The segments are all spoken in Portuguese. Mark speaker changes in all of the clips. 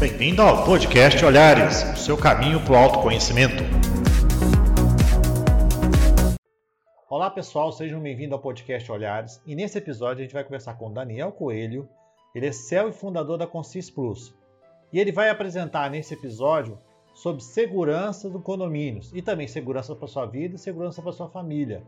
Speaker 1: Bem-vindo ao podcast Olhares, o seu caminho para o autoconhecimento. Olá pessoal, sejam bem-vindos ao podcast Olhares e nesse episódio a gente vai conversar com Daniel Coelho, ele é CEO e fundador da Consis Plus e ele vai apresentar nesse episódio sobre segurança do condomínios e também segurança para sua vida e segurança para sua família.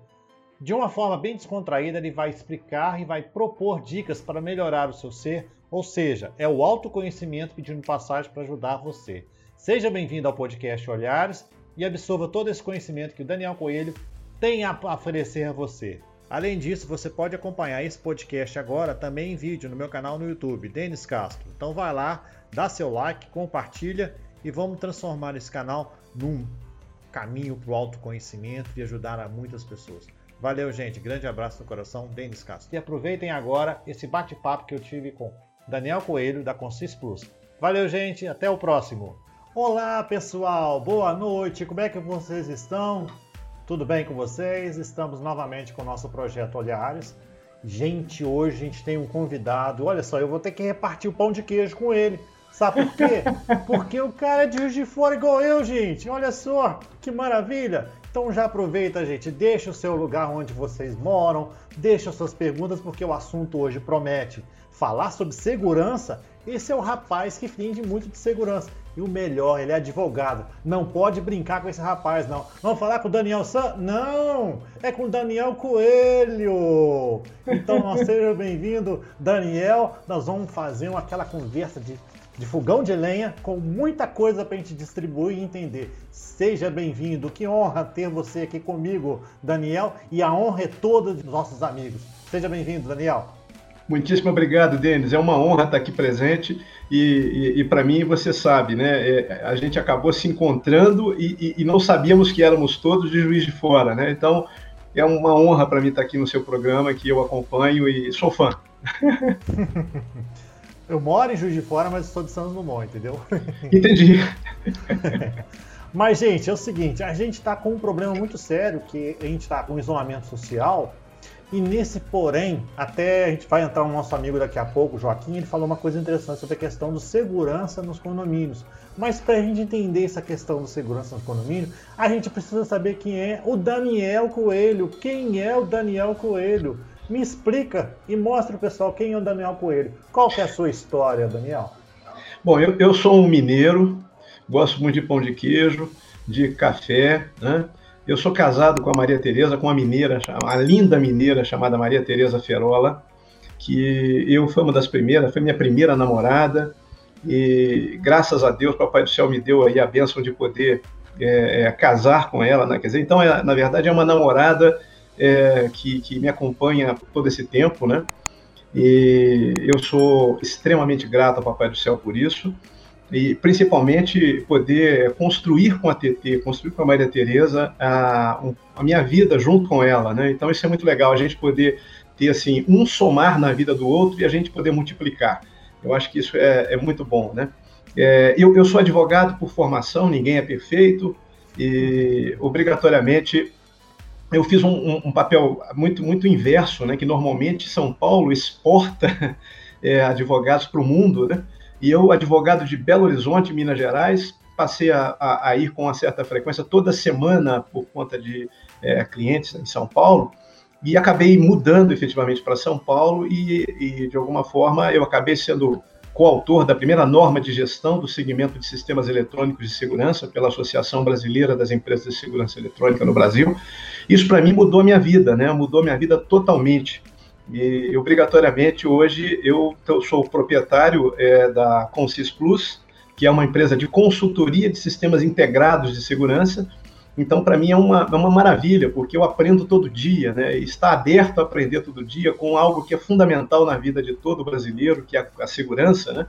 Speaker 1: De uma forma bem descontraída, ele vai explicar e vai propor dicas para melhorar o seu ser ou seja, é o autoconhecimento pedindo passagem para ajudar você. Seja bem-vindo ao podcast Olhares e absorva todo esse conhecimento que o Daniel Coelho tem a oferecer a você. Além disso, você pode acompanhar esse podcast agora também em vídeo no meu canal no YouTube, Denis Castro. Então vai lá, dá seu like, compartilha e vamos transformar esse canal num caminho para o autoconhecimento e ajudar a muitas pessoas. Valeu, gente. Grande abraço no coração, Denis Castro. E aproveitem agora esse bate-papo que eu tive com Daniel Coelho, da Consis Plus. Valeu, gente, até o próximo. Olá, pessoal, boa noite, como é que vocês estão? Tudo bem com vocês? Estamos novamente com o nosso projeto Olhares. Gente, hoje a gente tem um convidado. Olha só, eu vou ter que repartir o pão de queijo com ele. Sabe por quê? Porque o cara é de Juiz de Fora igual eu, gente. Olha só, que maravilha. Então já aproveita, gente, deixa o seu lugar onde vocês moram, deixa suas perguntas, porque o assunto hoje promete falar sobre segurança. Esse é o rapaz que entende muito de segurança. E o melhor, ele é advogado. Não pode brincar com esse rapaz, não. Vamos falar com o Daniel San? Não! É com o Daniel Coelho! Então, seja bem-vindo, Daniel. Nós vamos fazer aquela conversa de de fogão de lenha com muita coisa para a gente distribuir e entender. Seja bem-vindo, que honra ter você aqui comigo, Daniel, e a honra é toda dos nossos amigos. Seja bem-vindo, Daniel.
Speaker 2: Muitíssimo obrigado, Denis. É uma honra estar aqui presente e, e, e para mim, você sabe, né? É, a gente acabou se encontrando e, e, não sabíamos que éramos todos de Juiz de Fora, né? Então, é uma honra para mim estar aqui no seu programa, que eu acompanho e sou fã.
Speaker 1: Eu moro em Juiz de Fora, mas sou de Santos Dumont, entendeu?
Speaker 2: Entendi.
Speaker 1: mas, gente, é o seguinte, a gente está com um problema muito sério, que a gente está com isolamento social, e nesse porém, até a gente vai entrar o nosso amigo daqui a pouco, Joaquim, ele falou uma coisa interessante sobre a questão do segurança nos condomínios. Mas para a gente entender essa questão do segurança nos condomínios, a gente precisa saber quem é o Daniel Coelho. Quem é o Daniel Coelho? Me explica e mostra o pessoal quem é o Daniel Coelho. Qual que é a sua história, Daniel?
Speaker 2: Bom, eu, eu sou um mineiro, gosto muito de pão de queijo, de café, né? Eu sou casado com a Maria Tereza, com uma mineira, uma linda mineira chamada Maria Tereza Ferola, que eu fui uma das primeiras, foi minha primeira namorada, e graças a Deus, Papai do Céu me deu aí a bênção de poder é, é, casar com ela, né? Quer dizer, então, é, na verdade, é uma namorada é, que, que me acompanha todo esse tempo, né? E eu sou extremamente grato ao Papai do Céu por isso e principalmente poder construir com a TT, construir com a Maria Tereza a, a, minha vida junto com ela, né? Então isso é muito legal, a gente poder ter assim um somar na vida do outro e a gente poder multiplicar. Eu acho que isso é, é muito bom, né? É, eu, eu sou advogado por formação, ninguém é perfeito e obrigatoriamente eu fiz um, um, papel muito, muito inverso, né, que normalmente São Paulo exporta é, advogados para o mundo, né, e eu, advogado de Belo Horizonte, Minas Gerais, passei a, a, a ir com uma certa frequência toda semana por conta de é, clientes em São Paulo, e acabei mudando efetivamente para São Paulo e, e, de alguma forma, eu acabei sendo coautor da primeira norma de gestão do segmento de sistemas eletrônicos de segurança pela Associação Brasileira das Empresas de Segurança Eletrônica no Brasil. Isso para mim mudou minha vida, né? Mudou minha vida totalmente. E obrigatoriamente hoje eu sou proprietário é, da Consis Plus, que é uma empresa de consultoria de sistemas integrados de segurança então, para mim, é uma, é uma maravilha, porque eu aprendo todo dia, né? E estar aberto a aprender todo dia com algo que é fundamental na vida de todo brasileiro, que é a, a segurança, né?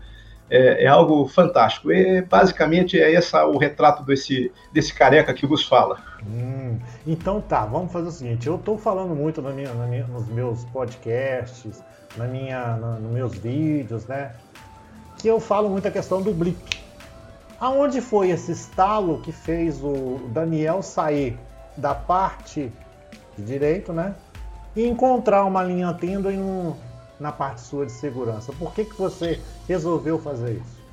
Speaker 2: É, é, algo fantástico. E, basicamente, é esse o retrato desse, desse careca que vos fala.
Speaker 1: Hum, então tá, vamos fazer o seguinte: eu estou falando muito na minha, na minha, nos meus podcasts, na minha, na, nos meus vídeos, né? Que eu falo muito a questão do blip. Aonde foi esse estalo que fez o Daniel sair da parte de direito, né? E encontrar uma linha tênue um, na parte sua de segurança? Por que, que você resolveu fazer isso?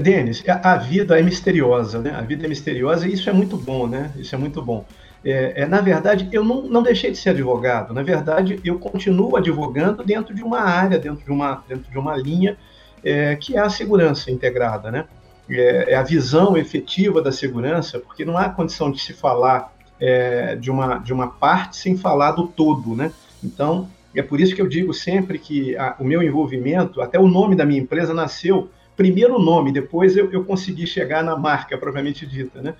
Speaker 2: Denis, a vida é misteriosa, né? A vida é misteriosa e isso é muito bom, né? Isso é muito bom. É, é, na verdade, eu não, não deixei de ser advogado. Na verdade, eu continuo advogando dentro de uma área, dentro de uma, dentro de uma linha é, que é a segurança integrada, né? É, é, a visão efetiva da segurança, porque não há condição de se falar é, de, uma, de uma parte sem falar do todo, né? Então, é por isso que eu digo sempre que a, o meu envolvimento, até o nome da minha empresa nasceu primeiro o nome, depois eu, eu consegui chegar na marca propriamente dita, né?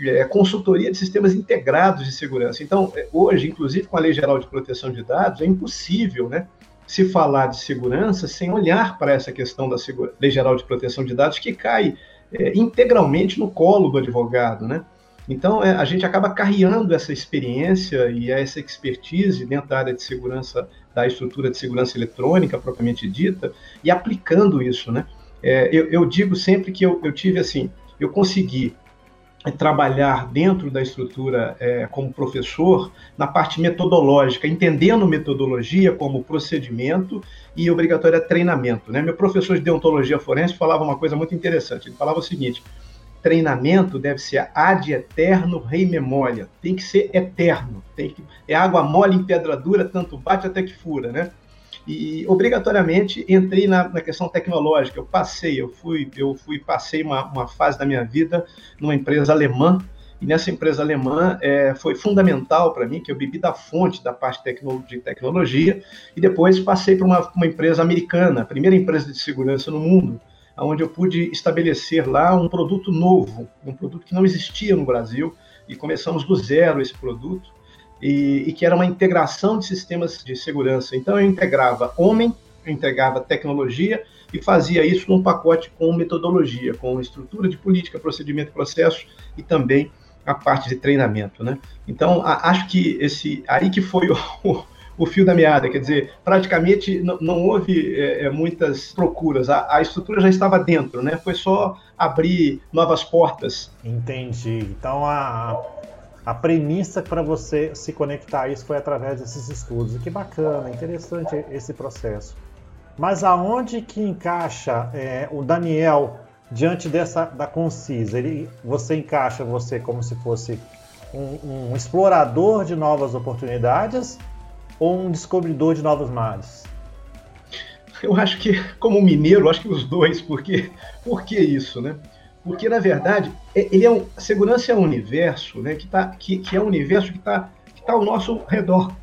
Speaker 2: É, consultoria de sistemas integrados de segurança. Então, é, hoje, inclusive com a Lei Geral de Proteção de Dados, é impossível, né, se falar de segurança sem olhar para essa questão da Lei Geral de Proteção de Dados que cai é, integralmente no colo do advogado, né? Então, é, a gente acaba carreando essa experiência e essa expertise dentro da área de segurança, da estrutura de segurança eletrônica propriamente dita, e aplicando isso, né? É, eu, eu, digo sempre que eu, eu, tive assim, eu consegui trabalhar dentro da estrutura é, como professor na parte metodológica, entendendo metodologia como procedimento e obrigatório treinamento. Né? Meu professor de deontologia forense falava uma coisa muito interessante. Ele falava o seguinte: treinamento deve ser ad eterno rei memória, tem que ser eterno, tem que, é água mole em pedra dura, tanto bate até que fura, né? E obrigatoriamente entrei na, na, questão tecnológica. Eu passei, eu fui, eu fui, passei uma, uma fase da minha vida numa empresa alemã. E nessa empresa alemã é, foi fundamental para mim que eu bebi da fonte da parte de tecnologia e depois passei para uma, uma empresa americana, a primeira empresa de segurança no mundo, onde eu pude estabelecer lá um produto novo, um produto que não existia no Brasil, e começamos do zero esse produto e, e, que era uma integração de sistemas de segurança. Então eu integrava homem, eu integrava tecnologia e fazia isso num pacote com metodologia, com estrutura de política, procedimento, processo e também a parte de treinamento, né? Então a, acho que esse aí que foi o, o fio da meada, quer dizer, praticamente não, não houve é, é, muitas procuras, a, a, estrutura já estava dentro, né? Foi só abrir novas portas.
Speaker 1: Entendi. Então a, a premissa para você se conectar a isso foi através desses estudos. Que bacana, interessante esse processo. Mas aonde que encaixa é, o Daniel diante dessa da Concisa? Ele, você encaixa você como se fosse um, um explorador de novas oportunidades ou um descobridor de novos mares?
Speaker 2: Eu acho que, como mineiro, acho que os dois, porque por que isso, né? Porque, na verdade, é, ele é um, a segurança é um universo né, que, tá, que, que é um universo que está que tá ao nosso redor.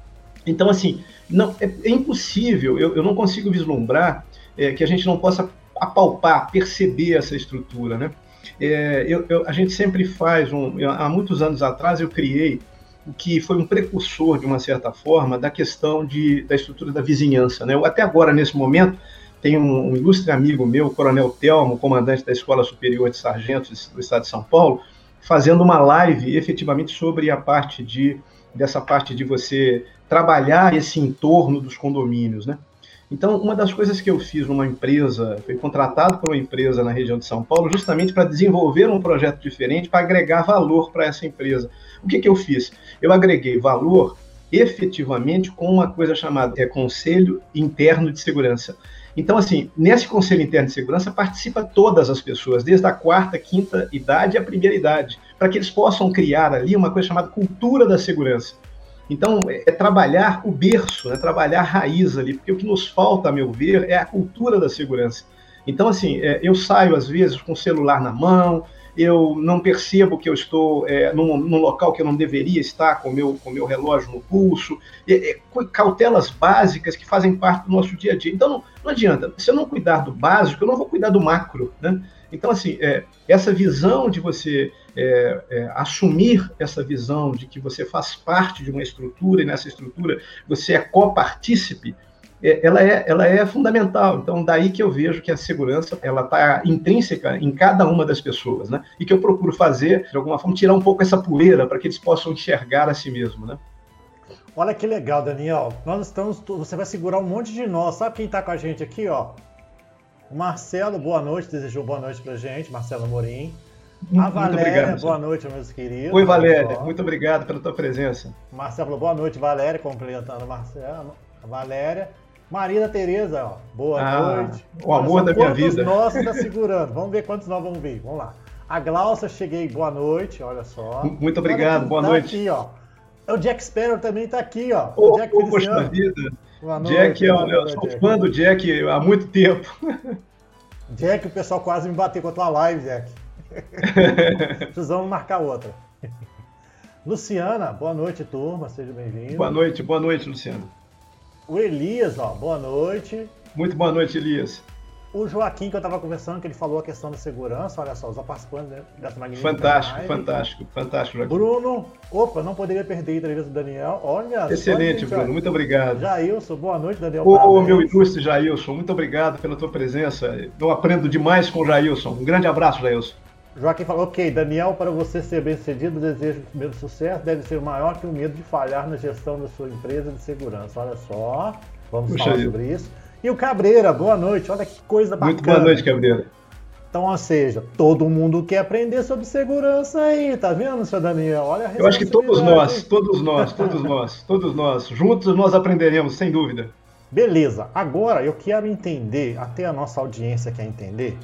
Speaker 2: Então, assim, não, é, é impossível, eu, eu, não consigo vislumbrar é, que a gente não possa apalpar, perceber essa estrutura. Né? É, eu, eu, a gente sempre faz, um, há muitos anos atrás eu criei o que foi um precursor, de uma certa forma, da questão de, da estrutura da vizinhança. Né? Eu, até agora, nesse momento, tem um, um, ilustre amigo meu, o Coronel Telmo, comandante da Escola Superior de Sargentos do Estado de São Paulo, fazendo uma live efetivamente sobre a parte de dessa parte de você trabalhar esse entorno dos condomínios, né? Então, uma das coisas que eu fiz numa empresa, fui contratado por uma empresa na região de São Paulo, justamente para desenvolver um projeto diferente, para agregar valor para essa empresa. O que, que eu fiz? Eu agreguei valor efetivamente com uma coisa chamada é, Conselho Interno de Segurança. Então, assim, nesse Conselho Interno de Segurança participa todas as pessoas, desde a quarta, quinta idade à primeira idade, para que eles possam criar ali uma coisa chamada cultura da segurança. Então, é, é trabalhar o berço, é trabalhar a raiz ali, porque o que nos falta, a meu ver, é a cultura da segurança. Então, assim, é, eu saio às vezes com o celular na mão, eu não percebo que eu estou é, num, num, local que eu não deveria estar com o meu, com meu relógio no pulso, é, é, cautelas básicas que fazem parte do nosso dia a dia. Então, não, não adianta, se eu não cuidar do básico, eu não vou cuidar do macro, né? Então, assim, é, essa visão de você é, é, assumir essa visão de que você faz parte de uma estrutura e nessa estrutura você é copartícipe, ela é, ela é fundamental. Então, daí que eu vejo que a segurança ela está intrínseca em cada uma das pessoas, né? E que eu procuro fazer, de alguma forma, tirar um pouco essa poeira para que eles possam enxergar a si mesmo, né?
Speaker 1: Olha que legal, Daniel. Nós estamos. Você vai segurar um monte de nós. Sabe quem está com a gente aqui, ó? O Marcelo, boa noite, desejou boa noite pra gente, Marcelo Morim. A Valéria, obrigado, boa noite, meus queridos.
Speaker 2: Oi, Valéria, muito obrigado pela tua presença.
Speaker 1: Marcelo, boa noite, Valéria, complementando Marcelo. A Valéria. Maria Tereza, ó. boa ah, noite.
Speaker 2: O amor da minha vida.
Speaker 1: Quantos está segurando? Vamos ver quantos nós vamos ver. Vamos lá. A Glaucia, cheguei, boa noite, olha só.
Speaker 2: Muito obrigado, boa
Speaker 1: tá
Speaker 2: noite.
Speaker 1: Aqui, ó. O Jack Sparrow também está aqui, ó.
Speaker 2: O Jack oh, poxa vida. Boa noite, Jack, eu, eu sou Jack. fã do Jack há muito tempo.
Speaker 1: Jack, o pessoal quase me bateu com a tua live, Jack. Precisamos marcar outra. Luciana, boa noite, turma, seja bem-vindo.
Speaker 2: Boa noite, boa noite, Luciana.
Speaker 1: O Elias, ó, boa noite.
Speaker 2: Muito boa noite, Elias.
Speaker 1: O Joaquim, que eu estava conversando, que ele falou a questão da segurança, olha só, os participantes dessa magnífica
Speaker 2: Fantástico, live. fantástico, fantástico,
Speaker 1: Joaquim. Bruno, opa, não poderia perder a entrevista do Daniel. Olha,
Speaker 2: Excelente, Bruno, muito obrigado.
Speaker 1: Jailson, boa noite, Daniel.
Speaker 2: Ô, meu ilustre Jailson, muito obrigado pela tua presença. Eu aprendo demais com o Jailson. Um grande abraço, Jailson.
Speaker 1: Joaquim falou, ok, Daniel, para você ser bem sucedido, o desejo de sucesso deve ser maior que o medo de falhar na gestão da sua empresa de segurança. Olha só, vamos Puxa falar aí. sobre isso. E o Cabreira, boa noite, olha que coisa bacana.
Speaker 2: Muito boa noite, Cabreira.
Speaker 1: Então, ou seja, todo mundo quer aprender sobre segurança aí, tá vendo, seu Daniel? Olha a
Speaker 2: Eu acho que todos nós, todos nós, todos nós, todos nós, juntos nós aprenderemos, sem dúvida.
Speaker 1: Beleza, agora eu quero entender, até a nossa audiência quer entender,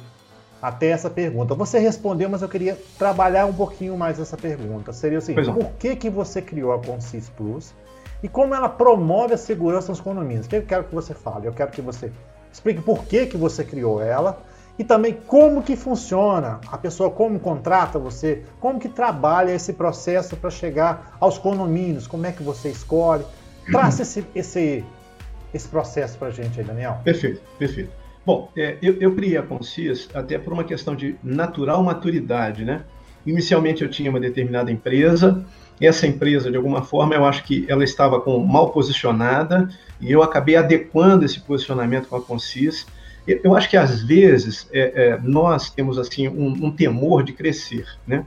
Speaker 1: até essa pergunta. Você respondeu, mas eu queria trabalhar um pouquinho mais essa pergunta. Seria o seguinte: por que, que você criou a Consis Plus e como ela promove a segurança nos condomínios? O que eu quero que você fale? Eu quero que você explique por que, que você criou ela e também como que funciona. A pessoa como contrata você, como que trabalha esse processo para chegar aos condomínios, como é que você escolhe. Traça esse, esse, esse processo para a gente aí, Daniel.
Speaker 2: Perfeito, perfeito. Bom, é, eu, eu criei a Concis até por uma questão de natural maturidade, né? Inicialmente eu tinha uma determinada empresa, essa empresa, de alguma forma, eu acho que ela estava com, mal posicionada, e eu acabei adequando esse posicionamento com a Concis. Eu acho que às vezes é, é, nós temos assim um, um, temor de crescer, né?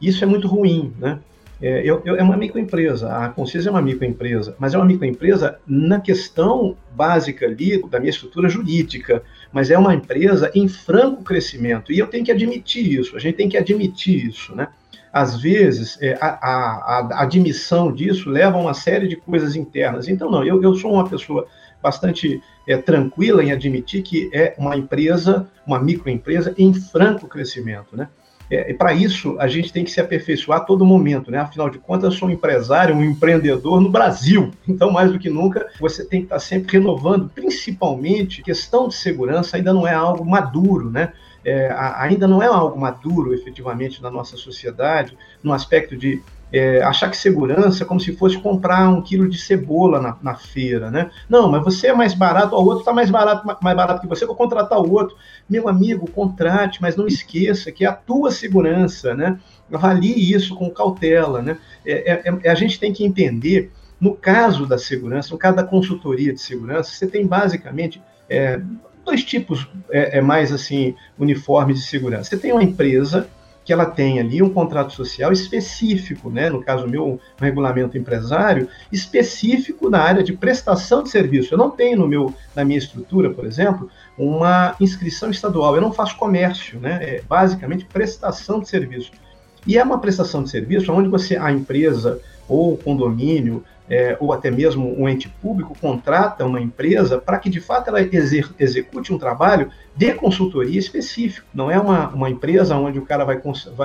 Speaker 2: Isso é muito ruim, né? É, eu, eu, é uma microempresa, a Concisa é uma microempresa, mas é uma microempresa na questão básica ali da minha estrutura jurídica, mas é uma empresa em franco crescimento, e eu tenho que admitir isso, a gente tem que admitir isso, né? Às vezes, é, a, a, a, admissão disso leva a uma série de coisas internas. Então, não, eu, eu sou uma pessoa bastante é, tranquila em admitir que é uma empresa, uma microempresa em franco crescimento, né? É, e para isso, a gente tem que se aperfeiçoar a todo momento, né? Afinal de contas, eu sou um empresário, um empreendedor no Brasil. Então, mais do que nunca, você tem que estar sempre renovando, principalmente, questão de segurança ainda não é algo maduro, né? É, ainda não é algo maduro, efetivamente, na nossa sociedade, no aspecto de é, achar que segurança é como se fosse comprar um quilo de cebola na, na feira, né? Não, mas você é mais barato, o outro está mais barato, mais barato que você, vou contratar o outro. Meu amigo, contrate, mas não esqueça que é a tua segurança, né? Avalie isso com cautela, né? É, é, é, a gente tem que entender, no caso da segurança, no caso da consultoria de segurança, você tem basicamente é, dois tipos é, é mais assim uniformes de segurança. Você tem uma empresa que ela tem ali um contrato social específico, né? no caso meu, um regulamento empresário, específico na área de prestação de serviço. Eu não tenho no meu, na minha estrutura, por exemplo, uma inscrição estadual. Eu não faço comércio, né? é basicamente prestação de serviço. E é uma prestação de serviço onde você, a empresa ou o condomínio é, ou até mesmo um ente público contrata uma empresa para que de fato ela execute um trabalho de consultoria específico. Não é uma, uma empresa onde o cara vai,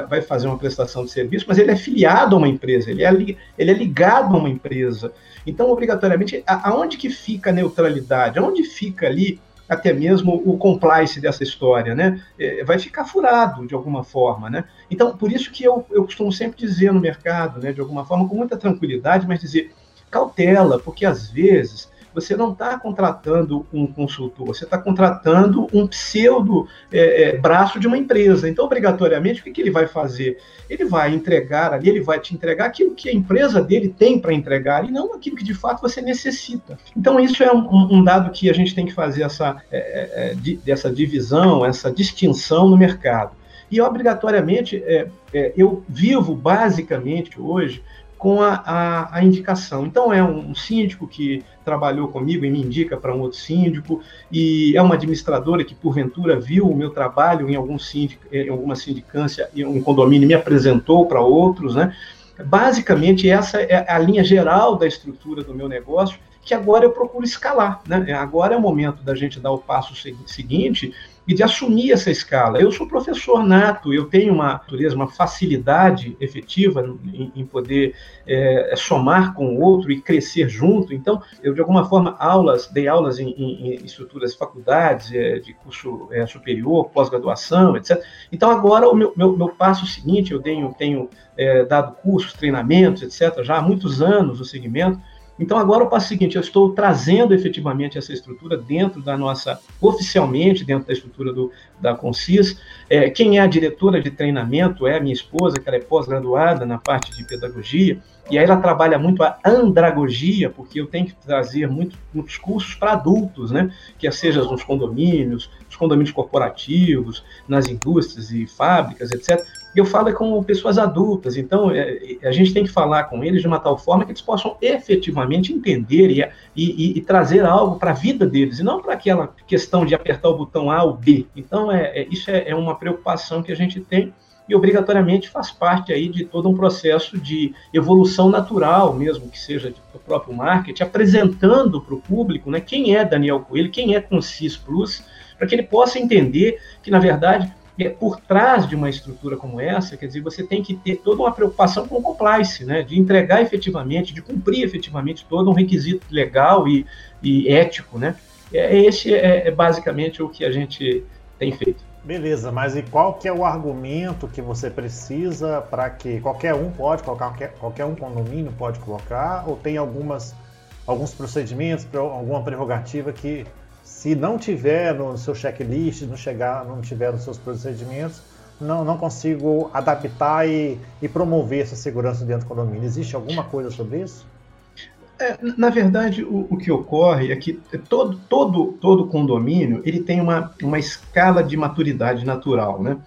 Speaker 2: vai fazer uma prestação de serviço, mas ele é filiado a uma empresa, ele é, ele é ligado a uma empresa. Então, obrigatoriamente, aonde que fica a neutralidade? Aonde fica ali até mesmo o compliance dessa história, né? É, vai ficar furado de alguma forma, né? Então, por isso que eu, eu costumo sempre dizer no mercado, né, de alguma forma, com muita tranquilidade, mas dizer cautela, porque às vezes você não está contratando um consultor, você está contratando um pseudo é, é, braço de uma empresa. Então, obrigatoriamente, o que, que, ele vai fazer? Ele vai entregar ali, ele vai te entregar aquilo que a empresa dele tem para entregar e não aquilo que de fato você necessita. Então, isso é um, um dado que a gente tem que fazer essa, é, é, é di, dessa divisão, essa distinção no mercado. E obrigatoriamente, é, eu vivo basicamente hoje com a, a, a, indicação. Então, é um síndico que trabalhou comigo e me indica para um outro síndico, e é uma administradora que, porventura, viu o meu trabalho em, algum síndico, em alguma sindicância, em um condomínio, me apresentou para outros. Né? Basicamente, essa é a linha geral da estrutura do meu negócio, que agora eu procuro escalar. Né? Agora é o momento da gente dar o passo seguinte e de assumir essa escala. Eu sou professor nato, eu tenho uma natureza, uma facilidade efetiva em, em poder é, somar com o outro e crescer junto. Então, eu de alguma forma aulas, dei aulas em, em, em estruturas de faculdades, é, de curso é, superior, pós-graduação, etc. Então, agora o meu, meu, meu passo seguinte, eu tenho, tenho é, dado cursos, treinamentos, etc. Já há muitos anos no segmento então, agora o passo seguinte, eu estou trazendo efetivamente essa estrutura dentro da nossa, oficialmente dentro da estrutura do, da Concis. É, quem é a diretora de treinamento é a minha esposa, que ela é pós-graduada na parte de pedagogia, e aí ela trabalha muito a andragogia, porque eu tenho que trazer muito, muitos cursos para adultos, né? Que seja nos condomínios, nos condomínios corporativos, nas indústrias e fábricas, etc. Eu falo com pessoas adultas, então é, a gente tem que falar com eles de uma tal forma que eles possam efetivamente entender e, e, e trazer algo para a vida deles, e não para aquela questão de apertar o botão A ou B. Então, é, é isso é, é uma preocupação que a gente tem e obrigatoriamente faz parte aí de todo um processo de evolução natural, mesmo que seja do próprio marketing, apresentando para o público né, quem é Daniel Coelho, quem é Concis Plus, para que ele possa entender que, na verdade, é, por trás de uma estrutura como essa, quer dizer, você tem que ter toda uma preocupação com o compliance, né, de entregar efetivamente, de cumprir efetivamente todo um requisito legal e, e ético, né. É, esse é, é basicamente o que a gente tem feito.
Speaker 1: Beleza, mas e qual que é o argumento que você precisa para que qualquer um pode colocar, qualquer, qualquer um condomínio pode colocar, ou tem algumas, alguns procedimentos, alguma prerrogativa que se não tiver no seu checklist, não chegar, não tiver nos seus procedimentos, não, não consigo adaptar e, e promover essa segurança dentro do condomínio. Existe alguma coisa sobre isso?
Speaker 2: É, na verdade, o, o, que ocorre é que todo, todo, todo condomínio ele tem uma, uma escala de maturidade natural, né?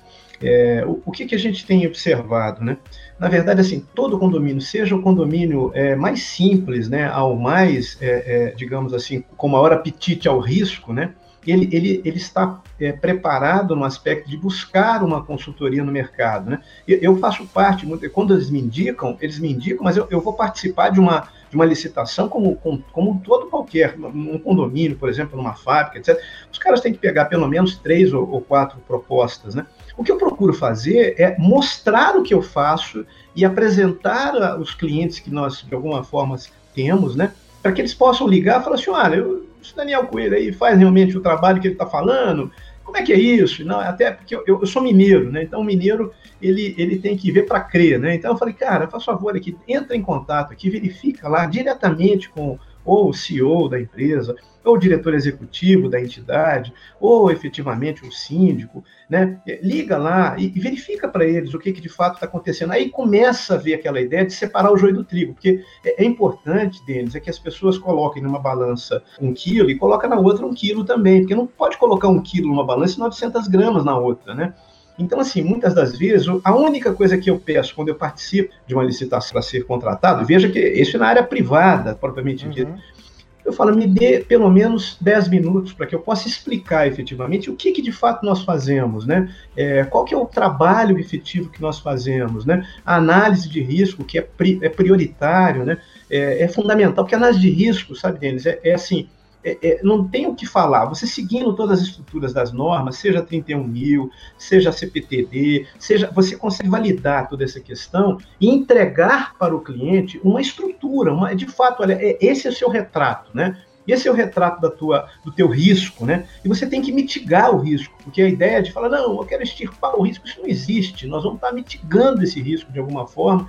Speaker 2: É, o, o que, que, a gente tem observado, né? Na verdade, assim, todo condomínio, seja o condomínio é, mais simples, né, ao mais, é, é digamos assim, com maior apetite ao risco, né? Ele, ele, ele está é, preparado no aspecto de buscar uma consultoria no mercado, né? Eu, eu faço parte, quando eles me indicam, eles me indicam, mas eu, eu vou participar de uma de uma licitação como, como, como todo qualquer, um condomínio, por exemplo, numa fábrica, etc., os caras têm que pegar pelo menos três ou, ou quatro propostas, né? O que eu procuro fazer é mostrar o que eu faço e apresentar os clientes que nós, de alguma forma, temos, né? Para que eles possam ligar e falar assim: olha, eu, esse Daniel Coelho aí faz realmente o trabalho que ele está falando, como é que é isso? Não, até porque eu, eu, sou mineiro, né? Então o mineiro ele, ele tem que ver para crer, né? Então eu falei, cara, faz favor aqui, entra em contato aqui, verifica lá diretamente com ou o CEO da empresa, ou o diretor executivo da entidade, ou efetivamente um síndico, né? Liga lá e, e verifica para eles o que, que de fato está acontecendo. Aí começa a ver aquela ideia de separar o joio do trigo, porque é, é importante, deles, é que as pessoas coloquem numa balança um quilo e coloquem na outra um quilo também, porque não pode colocar um quilo numa balança e 900 gramas na outra, né? Então, assim, muitas das vezes, a única coisa que eu peço quando eu participo de uma licitação para ser contratado, veja que isso é na área privada, propriamente uhum. dita, eu falo, me dê pelo menos 10 minutos para que eu possa explicar efetivamente o que, que de fato nós fazemos, né? É, qual que é o trabalho efetivo que nós fazemos, né? A análise de risco, que é, pri, é prioritário, né? É, é, fundamental, porque a análise de risco, sabe, Denis, é, é assim, é, é, não tem o que falar. Você seguindo todas as estruturas das normas, seja 31 mil, seja CPTD, seja, você consegue validar toda essa questão e entregar para o cliente uma estrutura, uma, de fato, olha, é, esse é o seu retrato, né? Esse é o retrato da tua, do teu risco, né? E você tem que mitigar o risco, porque a ideia de falar, não, eu quero extirpar o risco, isso não existe. Nós vamos estar mitigando esse risco de alguma forma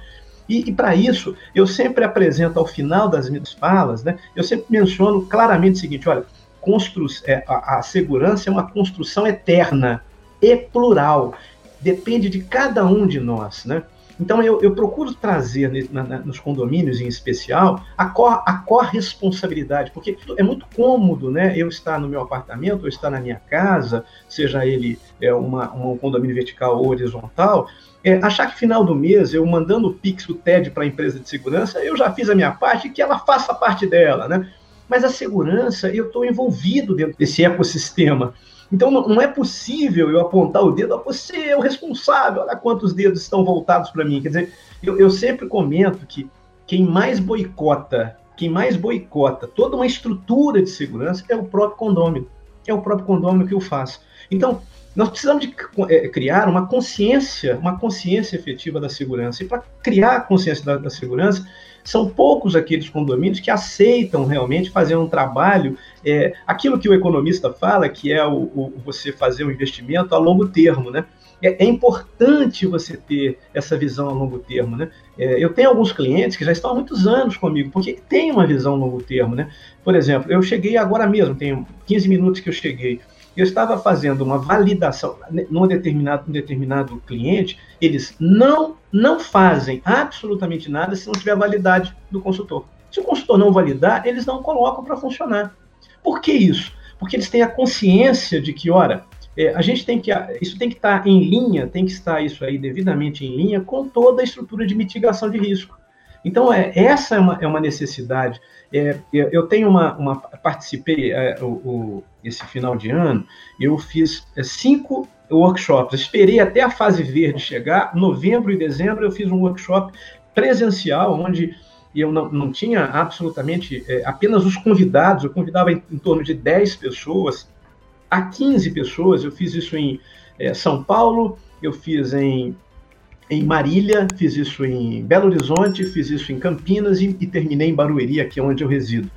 Speaker 2: e, e para isso, eu sempre apresento ao final das minhas falas, né, eu sempre menciono claramente o seguinte: olha, constru é, a, a segurança é uma construção eterna e plural, depende de cada um de nós. Né? Então, eu, eu procuro trazer na, na, nos condomínios em especial a, cor, a corresponsabilidade, porque é muito cômodo né, eu estar no meu apartamento, ou estar na minha casa, seja ele é, uma, um condomínio vertical ou horizontal, é, achar que final do mês, eu mandando o Pix, o TED para a empresa de segurança, eu já fiz a minha parte e que ela faça a parte dela, né? Mas a segurança, eu estou envolvido dentro desse ecossistema. Então não é possível eu apontar o dedo, a você é o responsável, olha quantos dedos estão voltados para mim. Quer dizer, eu, eu sempre comento que quem mais boicota quem mais boicota toda uma estrutura de segurança é o próprio condômino. É o próprio condômino que o faz. Então, nós precisamos de é, criar uma consciência, uma consciência efetiva da segurança. E para criar a consciência da, da, segurança, são poucos aqueles condomínios que aceitam realmente fazer um trabalho, é, aquilo que o economista fala, que é o, o, você fazer um investimento a longo termo, né? É, é importante você ter essa visão a longo termo, né? É, eu tenho alguns clientes que já estão há muitos anos comigo, porque tem uma visão a longo termo, né? Por exemplo, eu cheguei agora mesmo, tem 15 minutos que eu cheguei eu estava fazendo uma validação num determinado, num determinado cliente, eles não, não fazem absolutamente nada se não tiver a validade do consultor. Se o consultor não validar, eles não colocam para funcionar. Por que isso? Porque eles têm a consciência de que, ora, é, a gente tem que, isso tem que estar em linha, tem que estar isso aí devidamente em linha com toda a estrutura de mitigação de risco. Então, é, essa é uma, é uma necessidade. É, eu tenho uma, uma participei é, o, o, esse final de ano, eu fiz é, cinco workshops. Esperei até a fase verde chegar. Novembro e dezembro eu fiz um workshop presencial, onde eu não, não tinha absolutamente é, apenas os convidados, eu convidava em, em, torno de 10 pessoas a 15 pessoas. Eu fiz isso em é, São Paulo, eu fiz em em Marília, fiz isso em Belo Horizonte, fiz isso em Campinas e, e terminei em Barueri, aqui é onde eu resido.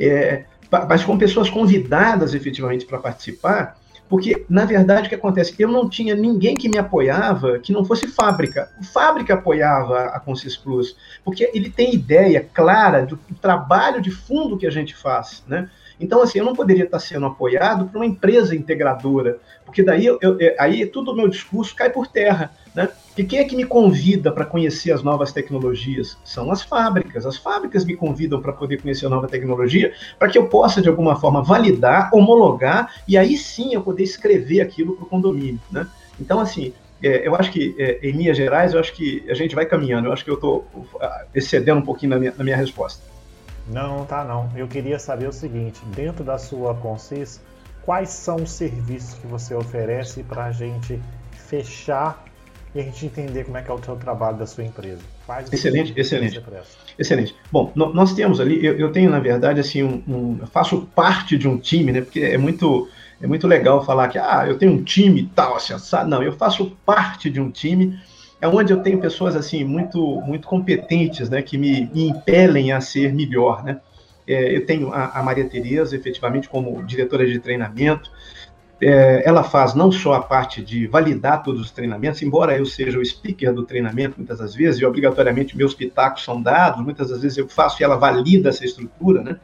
Speaker 2: É, mas com pessoas convidadas efetivamente para participar, porque, na verdade, o que acontece? Eu não tinha ninguém que me apoiava que não fosse fábrica. O fábrica apoiava a Consis Plus, porque ele tem ideia clara do trabalho de fundo que a gente faz, né? Então, assim, eu não poderia estar sendo apoiado por uma empresa integradora, porque daí eu, eu, aí todo o meu discurso cai por terra. Né? E quem é que me convida para conhecer as novas tecnologias? São as fábricas. As fábricas me convidam para poder conhecer a nova tecnologia, para que eu possa, de alguma forma, validar, homologar, e aí sim eu poder escrever aquilo para o condomínio. Né? Então, assim, é, eu acho que, é, em linhas gerais, eu acho que a gente vai caminhando. Eu acho que eu estou excedendo um pouquinho na minha, na minha resposta.
Speaker 1: Não, tá não. Eu queria saber o seguinte, dentro da sua Consis, quais são os serviços que você oferece para a gente fechar e a gente entender como é que é o seu trabalho da sua empresa?
Speaker 2: Quais excelente, excelente. Excelente. Bom, nós temos ali, eu, eu tenho na verdade assim, um, um, eu faço parte de um time, né? Porque é muito é muito legal falar que ah, eu tenho um time e tal, assim, não, eu faço parte de um time é onde eu tenho pessoas assim muito muito competentes, né, que me, me impelem a ser melhor, né? É, eu tenho a, a, Maria Tereza, efetivamente, como diretora de treinamento. É, ela faz não só a parte de validar todos os treinamentos, embora eu seja o speaker do treinamento muitas das vezes, e obrigatoriamente meus pitacos são dados, muitas das vezes eu faço e ela valida essa estrutura, né?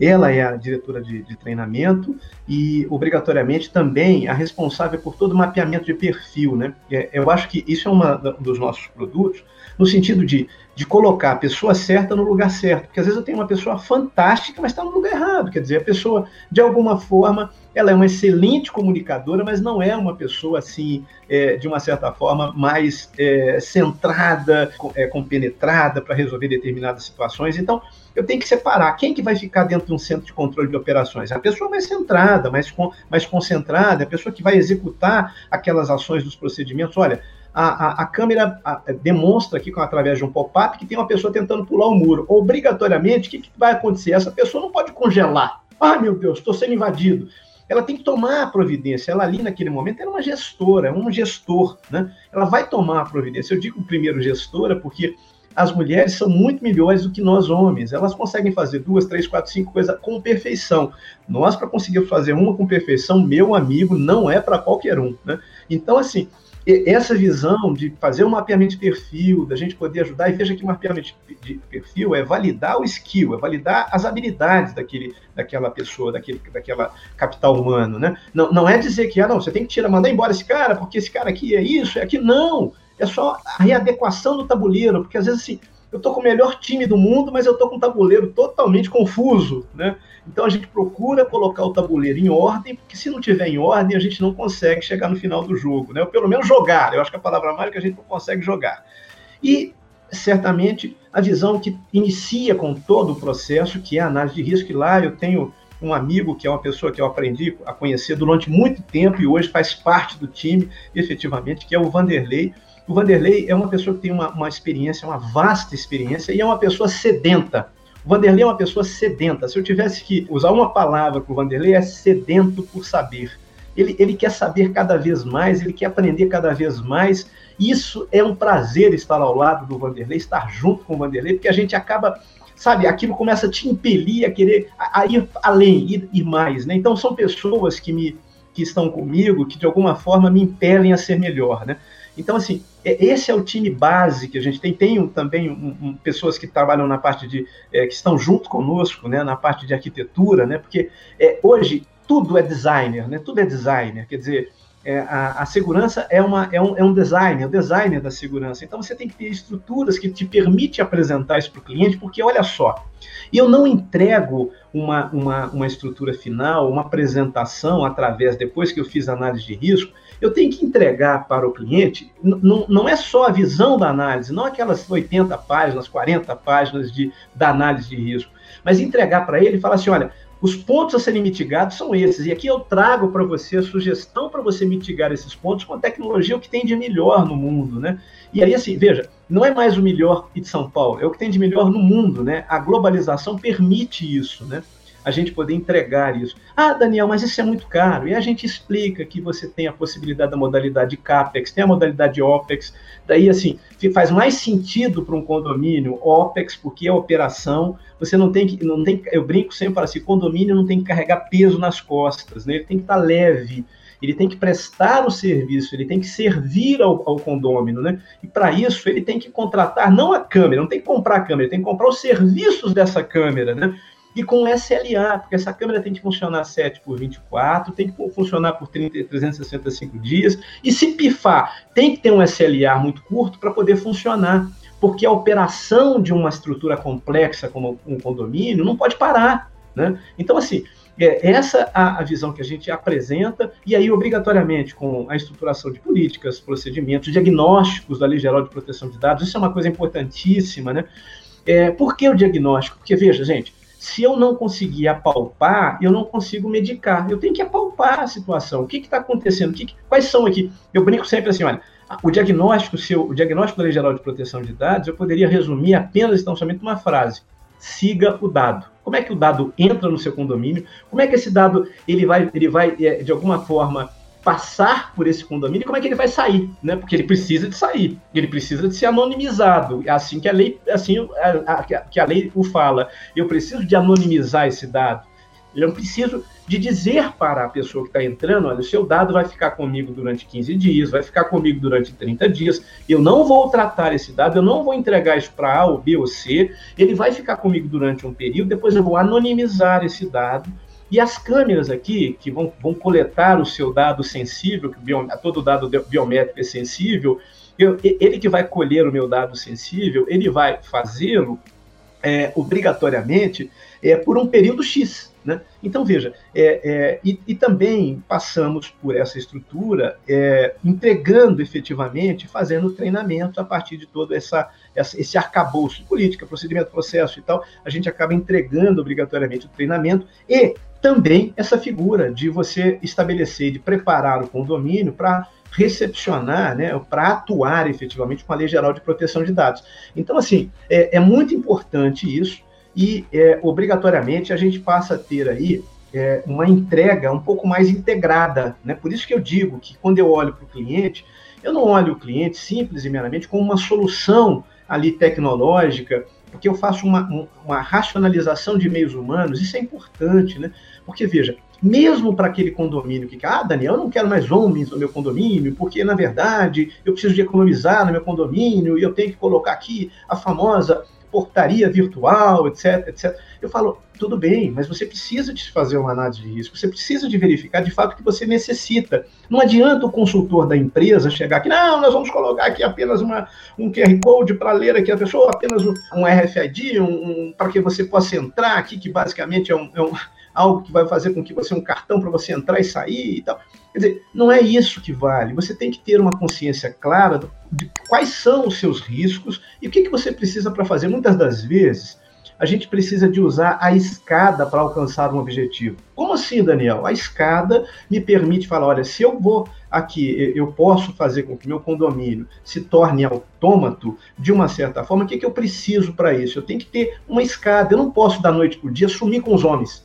Speaker 2: Ela é a diretora de, de, treinamento e, obrigatoriamente, também a responsável por todo o mapeamento de perfil. Né? É, eu acho que isso é um dos nossos produtos, no sentido de, de colocar a pessoa certa no lugar certo. Porque às vezes eu tenho uma pessoa fantástica, mas está no lugar errado. Quer dizer, a pessoa, de alguma forma, ela é uma excelente comunicadora, mas não é uma pessoa assim, é, de uma certa forma, mais é, centrada, é, compenetrada para resolver determinadas situações. Então, eu tenho que separar quem que vai ficar dentro de um centro de controle de operações. A pessoa mais centrada, mais, mais concentrada, a pessoa que vai executar aquelas ações dos procedimentos. Olha, a, a, a câmera demonstra aqui, através de um pop-up, que tem uma pessoa tentando pular o muro. Obrigatoriamente, o que, que vai acontecer? Essa pessoa não pode congelar. Ah, meu Deus, estou sendo invadido ela tem que tomar a providência. Ela ali naquele momento era uma gestora, um gestor, né? Ela vai tomar a providência. Eu digo primeiro gestora porque as mulheres são muito melhores do que nós homens. Elas conseguem fazer duas, três, quatro, cinco coisas com perfeição. Nós, para conseguir fazer uma com perfeição, meu amigo, não é para qualquer um. Né? Então, assim, essa visão de fazer um mapeamento de perfil, da gente poder ajudar, e veja que o mapeamento de perfil é validar o skill, é validar as habilidades daquele, daquela pessoa, daquele, daquela capital humano, né? Não, não é dizer que, ah, não, você tem que tirar, mandar embora esse cara, porque esse cara aqui é isso, é aquilo. Não! é só a readequação do tabuleiro, porque às vezes assim, eu estou com o melhor time do mundo, mas eu estou com um tabuleiro totalmente confuso, né? Então a gente procura colocar o tabuleiro em ordem, porque se não tiver em ordem, a gente não consegue chegar no final do jogo, né? Ou pelo menos jogar. Eu acho que a palavra mágica a gente não consegue jogar. E certamente a visão que inicia com todo o processo, que é a análise de risco, e lá eu tenho um amigo que é uma pessoa que eu aprendi a conhecer durante muito tempo e hoje faz parte do time, efetivamente, que é o Vanderlei. O Vanderlei é uma pessoa que tem uma, uma experiência, uma vasta experiência, e é uma pessoa sedenta. O Vanderlei é uma pessoa sedenta. Se eu tivesse que usar uma palavra para o Vanderlei, é sedento por saber. Ele, ele quer saber cada vez mais, ele quer aprender cada vez mais. Isso é um prazer estar ao lado do Vanderlei, estar junto com o Vanderlei, porque a gente acaba sabe, aquilo começa a te impelir a querer a, a ir além, ir, ir, mais, né? Então são pessoas que me que estão comigo, que de alguma forma me impelem a ser melhor, né? Então, assim, é, esse é o time base que a gente tem. Tem também um, um, pessoas que trabalham na parte de. É, que estão junto conosco, né, na parte de arquitetura, né? Porque é, hoje tudo é designer, né? Tudo é designer. Quer dizer, é, a, a, segurança é, uma, é, um, é um design, é o designer da segurança. Então você tem que ter estruturas que te permitem apresentar isso para o cliente, porque olha só, eu não entrego uma, uma, uma estrutura final, uma apresentação através, depois que eu fiz análise de risco, eu tenho que entregar para o cliente, não é só a visão da análise, não aquelas 80 páginas, 40 páginas de, da análise de risco, mas entregar para ele e falar assim: olha, os pontos a serem mitigados são esses. E aqui eu trago para você a sugestão para você mitigar esses pontos com a tecnologia o que tem de melhor no mundo, né? E aí, assim, veja, não é mais o melhor de São Paulo, é o que tem de melhor no mundo, né? A globalização permite isso, né? A gente poder entregar isso. Ah, Daniel, mas isso é muito caro. E a gente explica que você tem a possibilidade da modalidade CAPEX, tem a modalidade OPEX. Daí, assim, faz mais sentido para um condomínio OPEX, porque é operação. Você não tem que. Não tem, eu brinco sempre para assim: condomínio não tem que carregar peso nas costas, né? ele tem que estar tá leve ele tem que prestar o serviço, ele tem que servir ao, ao condômino, né? E para isso ele tem que contratar não a câmera, não tem que comprar a câmera, ele tem que comprar os serviços dessa câmera, né? E com SLA, porque essa câmera tem que funcionar 7 por 24, tem que funcionar por 30, 365 dias, e se pifar, tem que ter um SLA muito curto para poder funcionar, porque a operação de uma estrutura complexa como um condomínio não pode parar. Né? Então, assim, é essa a, a visão que a gente apresenta, e aí, obrigatoriamente, com a estruturação de políticas, procedimentos, diagnósticos da Lei Geral de Proteção de Dados, isso é uma coisa importantíssima, né? É, por que o diagnóstico? Porque, veja, gente, se eu não conseguir apalpar, eu não consigo medicar. Eu tenho que apalpar a situação. O que está acontecendo? Que que, quais são aqui? Eu brinco sempre assim, olha, o diagnóstico, seu, o diagnóstico da Lei Geral de Proteção de Dados, eu poderia resumir apenas então somente uma frase: siga o dado. Como é que o dado entra no seu condomínio? Como é que esse dado ele vai, ele vai é, de alguma forma passar por esse condomínio, como é que ele vai sair, né? Porque ele precisa de sair, ele precisa de ser anonimizado, é assim que a lei, assim a, a, que a lei o fala. Eu preciso de anonimizar esse dado. Eu preciso de dizer para a pessoa que está entrando, olha, o seu dado vai ficar comigo durante 15 dias, vai ficar comigo durante 30 dias, eu não vou tratar esse dado, eu não vou entregar isso para A ou B ou C, ele vai ficar comigo durante um período, depois eu vou anonimizar esse dado, e as câmeras aqui, que vão, vão coletar o seu dado sensível, que bio, todo dado biométrico é sensível, eu, ele que vai colher o meu dado sensível, ele vai fazê-lo é, obrigatoriamente é, por um período X. Né? Então, veja, é, é, e, e, também passamos por essa estrutura é, entregando efetivamente, fazendo treinamento a partir de todo essa, essa, esse arcabouço política, procedimento, processo e tal, a gente acaba entregando obrigatoriamente o treinamento e também essa figura de você estabelecer, de preparar o condomínio para recepcionar, né, para atuar efetivamente com a Lei Geral de Proteção de Dados. Então, assim, é, é muito importante isso e, é, obrigatoriamente, a gente passa a ter aí é, uma entrega um pouco mais integrada. Né? Por isso que eu digo que quando eu olho para o cliente, eu não olho o cliente simples e meramente como uma solução ali tecnológica, porque eu faço uma, uma racionalização de meios humanos, isso é importante, né? Porque, veja, mesmo para aquele condomínio que, ah, Daniel, eu não quero mais homens no meu condomínio, porque, na verdade, eu preciso de economizar no meu condomínio e eu tenho que colocar aqui a famosa portaria virtual, etc, etc. Eu falo, tudo bem, mas você precisa de fazer uma análise de risco, você precisa de verificar de fato que você necessita. Não adianta o consultor da empresa chegar aqui, não, nós vamos colocar aqui apenas uma, um QR Code para ler aqui a pessoa, apenas um, um RFID, um, um para que você possa entrar aqui, que basicamente é um, é um algo que vai fazer com que você um cartão para você entrar e sair e tal. Quer dizer, não é isso que vale. Você tem que ter uma consciência clara de quais são os seus riscos e o que, que você precisa para fazer. Muitas das vezes, a gente precisa de usar a escada para alcançar um objetivo. Como assim, Daniel? A escada me permite falar, olha, se eu vou aqui, eu posso fazer com que meu condomínio se torne autômato de uma certa forma, o que, que eu preciso para isso? Eu tenho que ter uma escada, eu não posso da noite para o dia sumir com os homens.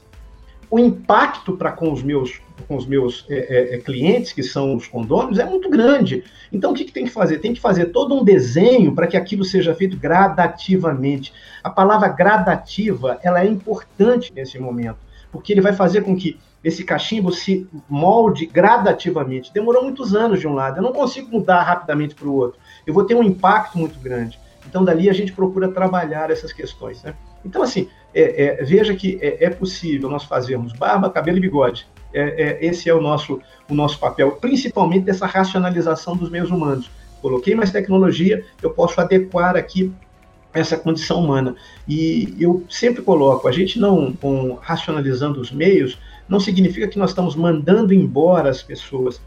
Speaker 2: O impacto para com os meus com os meus é, é, é, clientes, que são os condôminos, é muito grande. Então, o que, que tem que fazer? Tem que fazer todo um desenho para que aquilo seja feito gradativamente. A palavra gradativa, ela é importante nesse momento, porque ele vai fazer com que esse cachimbo se molde gradativamente. Demorou muitos anos de um lado, eu não consigo mudar rapidamente para o outro. Eu vou ter um impacto muito grande. Então, dali a gente procura trabalhar essas questões. Né? Então, assim, é, é, veja que é, é, possível nós fazermos barba, cabelo e bigode. É, é, esse é o nosso, o nosso papel, principalmente dessa racionalização dos meios humanos. Coloquei mais tecnologia, eu posso adequar aqui essa condição humana. E eu sempre coloco, a gente não, com, racionalizando os meios, não significa que nós estamos mandando embora as pessoas,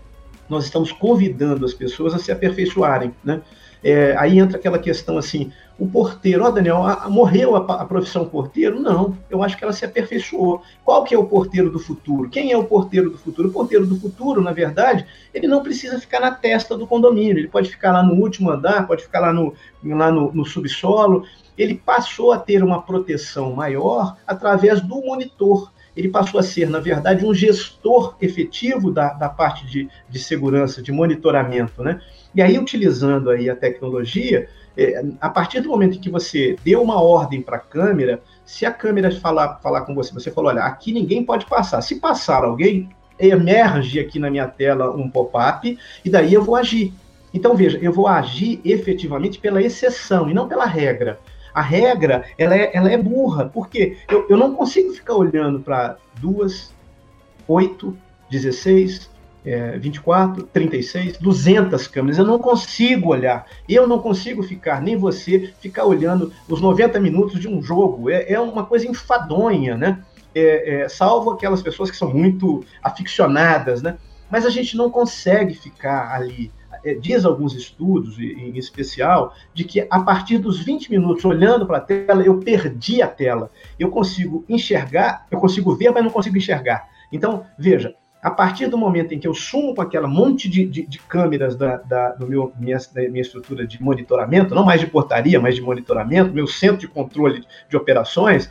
Speaker 2: nós estamos convidando as pessoas a se aperfeiçoarem, né? É, aí entra aquela questão assim, o porteiro, ó Daniel, a, a, morreu a, a, profissão porteiro? Não, eu acho que ela se aperfeiçoou. Qual que é o porteiro do futuro? Quem é o porteiro do futuro? O porteiro do futuro, na verdade, ele não precisa ficar na testa do condomínio, ele pode ficar lá no último andar, pode ficar lá no, lá no, no subsolo. Ele passou a ter uma proteção maior através do monitor ele passou a ser, na verdade, um gestor efetivo da, da parte de, de segurança, de monitoramento, né? E aí, utilizando aí a tecnologia, é, a partir do momento que você deu uma ordem para a câmera, se a câmera falar, falar com você, você falou, olha, aqui ninguém pode passar. Se passar alguém, emerge aqui na minha tela um pop-up e daí eu vou agir. Então, veja, eu vou agir efetivamente pela exceção e não pela regra. A regra, ela é, ela é burra, porque eu, eu não consigo ficar olhando para duas, oito, 16, é, 24, 36, 200 câmeras. Eu não consigo olhar. Eu não consigo ficar, nem você, ficar olhando os 90 minutos de um jogo. É, é uma coisa enfadonha, né? É, é, salvo aquelas pessoas que são muito aficionadas, né? Mas a gente não consegue ficar ali. É, diz alguns estudos, em especial, de que a partir dos 20 minutos olhando para a tela, eu perdi a tela. Eu consigo enxergar, eu consigo ver, mas não consigo enxergar. Então, veja, a partir do momento em que eu sumo com aquela monte de, de, de câmeras da, da, do meu, minha, minha estrutura de monitoramento, não mais de portaria, mas de monitoramento, meu centro de controle de operações,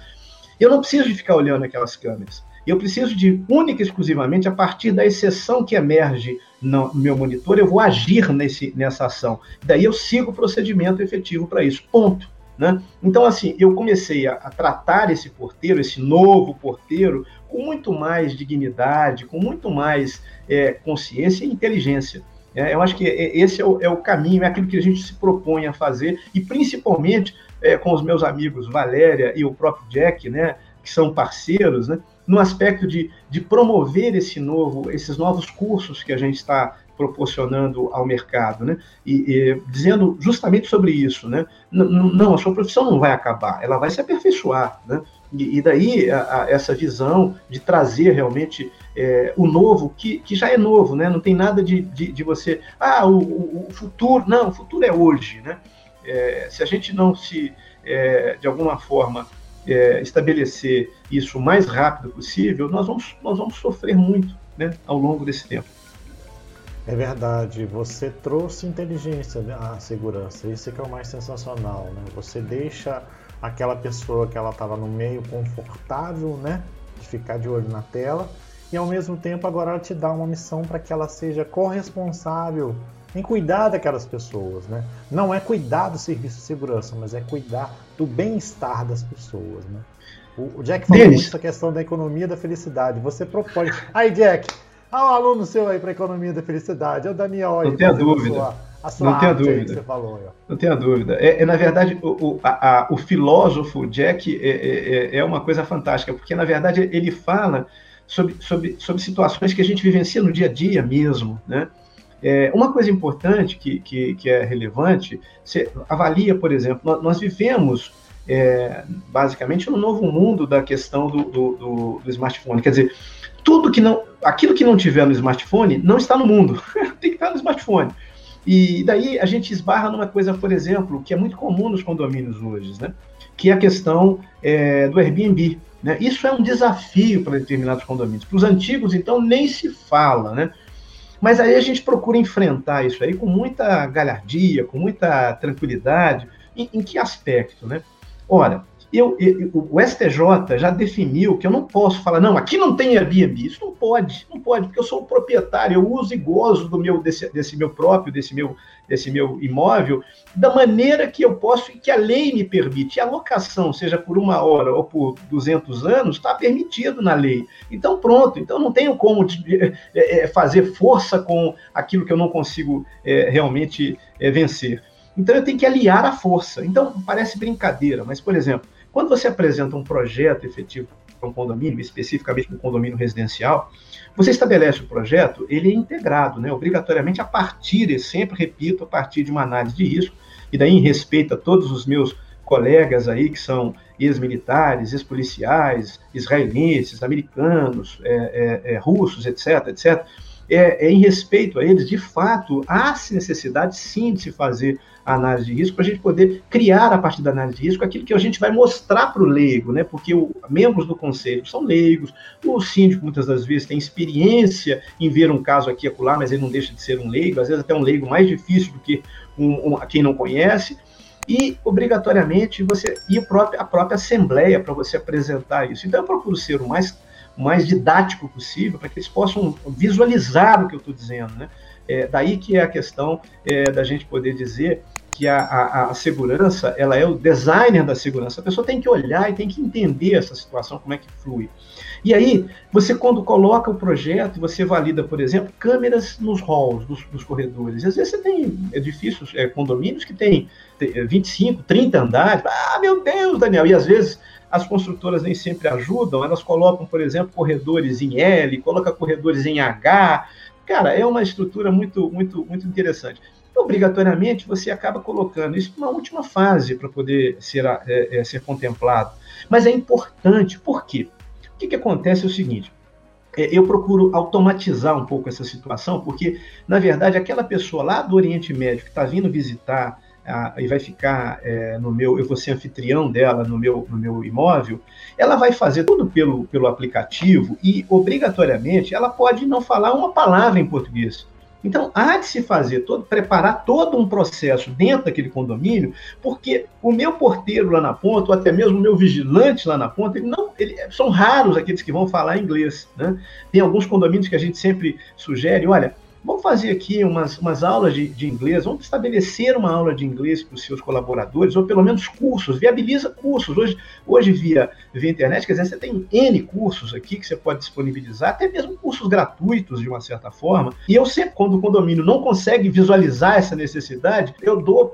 Speaker 2: eu não preciso de ficar olhando aquelas câmeras. Eu preciso de, única e exclusivamente, a partir da exceção que emerge no meu monitor, eu vou agir nesse, nessa ação. Daí eu sigo o procedimento efetivo para isso. Ponto. Né? Então, assim, eu comecei a, a, tratar esse porteiro, esse novo porteiro, com muito mais dignidade, com muito mais é, consciência e inteligência. É, eu acho que esse é o, é o, caminho, é aquilo que a gente se propõe a fazer, e principalmente é, com os meus amigos Valéria e o próprio Jack, né, que são parceiros, né, no aspecto de, de promover esse novo, esses novos cursos que a gente está proporcionando ao mercado, né? E, e, dizendo justamente sobre isso, né? não, a sua profissão não vai acabar, ela vai se aperfeiçoar, né? E, e daí a, a, essa visão de trazer realmente é, o novo, que, que já é novo, né? Não tem nada de, de, de você, ah, o, o, o, futuro, não, o futuro é hoje, né? É, se a gente não se, é, de alguma forma, é, estabelecer isso o mais rápido possível, nós vamos, nós vamos sofrer muito né, ao longo desse tempo.
Speaker 1: É verdade, você trouxe inteligência à segurança, isso é que é o mais sensacional, né? Você deixa aquela pessoa que ela estava no meio confortável, né, de ficar de olho na tela, e ao mesmo tempo agora ela te dá uma missão para que ela seja corresponsável em cuidar daquelas pessoas, né? Não é cuidar do serviço de segurança, mas é cuidar do bem-estar das pessoas, né? O, Jack falou Denis. muito essa questão da economia da felicidade. Você propõe. Aí, Jack, há um aluno seu aí para economia da felicidade. É o Daniel aí.
Speaker 2: Não tenha dúvida. Sua, a sua não tenha dúvida. que você falou. Aí, não tenha dúvida. É, é na verdade, o, o, a, a, o filósofo Jack é, é, é, é uma coisa fantástica, porque, na verdade, ele fala sobre, sobre, sobre situações que a gente vivencia no dia a dia mesmo, né? É, uma coisa importante que, que, que, é relevante, você avalia, por exemplo, nós, vivemos é, basicamente no novo mundo da questão do, do, do, do, smartphone. Quer dizer, tudo que não, aquilo que não tiver no smartphone não está no mundo, tem que estar no smartphone. E daí a gente esbarra numa coisa, por exemplo, que é muito comum nos condomínios hoje, né? que é a questão é, do Airbnb. Né? Isso é um desafio para determinados condomínios. Para os antigos, então, nem se fala. Né? Mas aí a gente procura enfrentar isso aí com muita galhardia, com muita tranquilidade. Em, em que aspecto? Né? Ora, eu, eu, o STJ já definiu que eu não posso falar, não, aqui não tem Airbnb. Isso não pode, não pode, porque eu sou o proprietário, eu uso e gozo do meu, desse, desse meu próprio, desse meu, desse meu imóvel, da maneira que eu posso e que a lei me permite. E a locação, seja por uma hora ou por 200 anos, está permitido na lei. Então, pronto, então não tenho como é, é, fazer força com aquilo que eu não consigo é, realmente é, vencer. Então eu tenho que aliar a força. Então parece brincadeira, mas por exemplo, quando você apresenta um projeto efetivo para um condomínio, especificamente um condomínio residencial, você estabelece o projeto, ele é integrado, né, obrigatoriamente a partir, e sempre repito, a partir de uma análise de risco, e daí em respeito a todos os meus colegas aí que são ex-militares, ex-policiais, israelenses, americanos, é, é, é, russos, etc., etc., é, é, em respeito a eles, de fato, há necessidade sim de se fazer a análise de risco para a gente poder criar a partir da análise de risco aquilo que a gente vai mostrar para o leigo, né? Porque o, membros do conselho são leigos, o síndico muitas das vezes tem experiência em ver um caso aqui e acolá, mas ele não deixa de ser um leigo, às vezes até um leigo mais difícil do que um, um, quem não conhece e obrigatoriamente você e a própria, a própria assembleia para você apresentar isso. Então eu procuro ser o mais mais didático possível, para que eles possam visualizar o que eu estou dizendo. Né? É, daí que é a questão é, da gente poder dizer que a, a, a, segurança ela é o designer da segurança. A pessoa tem que olhar e tem que entender essa situação, como é que flui. E aí, você quando coloca o projeto, você valida, por exemplo, câmeras nos halls dos, dos corredores. Às vezes você tem edifícios, é, condomínios que tem 25, 30 andares. Ah, meu Deus, Daniel! E às vezes as construtoras nem sempre ajudam, elas colocam, por exemplo, corredores em L, colocam corredores em H. Cara, é uma estrutura muito, muito, muito interessante. Obrigatoriamente, você acaba colocando isso numa última fase para poder ser, é, é, ser contemplado. Mas é importante, por quê? O que, que acontece é o seguinte: é, eu procuro automatizar um pouco essa situação, porque, na verdade, aquela pessoa lá do Oriente Médio que está vindo visitar e vai ficar é, no meu, eu vou ser anfitrião dela no meu, no meu imóvel, ela vai fazer tudo pelo, pelo aplicativo e, obrigatoriamente, ela pode não falar uma palavra em português. Então, há de se fazer, todo, preparar todo um processo dentro daquele condomínio, porque o meu porteiro lá na ponta, ou até mesmo o meu vigilante lá na ponta, ele não, ele, são raros aqueles que vão falar inglês. Né? Tem alguns condomínios que a gente sempre sugere, olha, Vamos fazer aqui umas, umas aulas de, de inglês, vamos estabelecer uma aula de inglês para os seus colaboradores, ou pelo menos cursos, viabiliza cursos. Hoje, hoje via, via internet, quer dizer, você tem N cursos aqui que você pode disponibilizar, até mesmo cursos gratuitos, de uma certa forma. E eu sempre, quando o condomínio não consegue visualizar essa necessidade, eu dou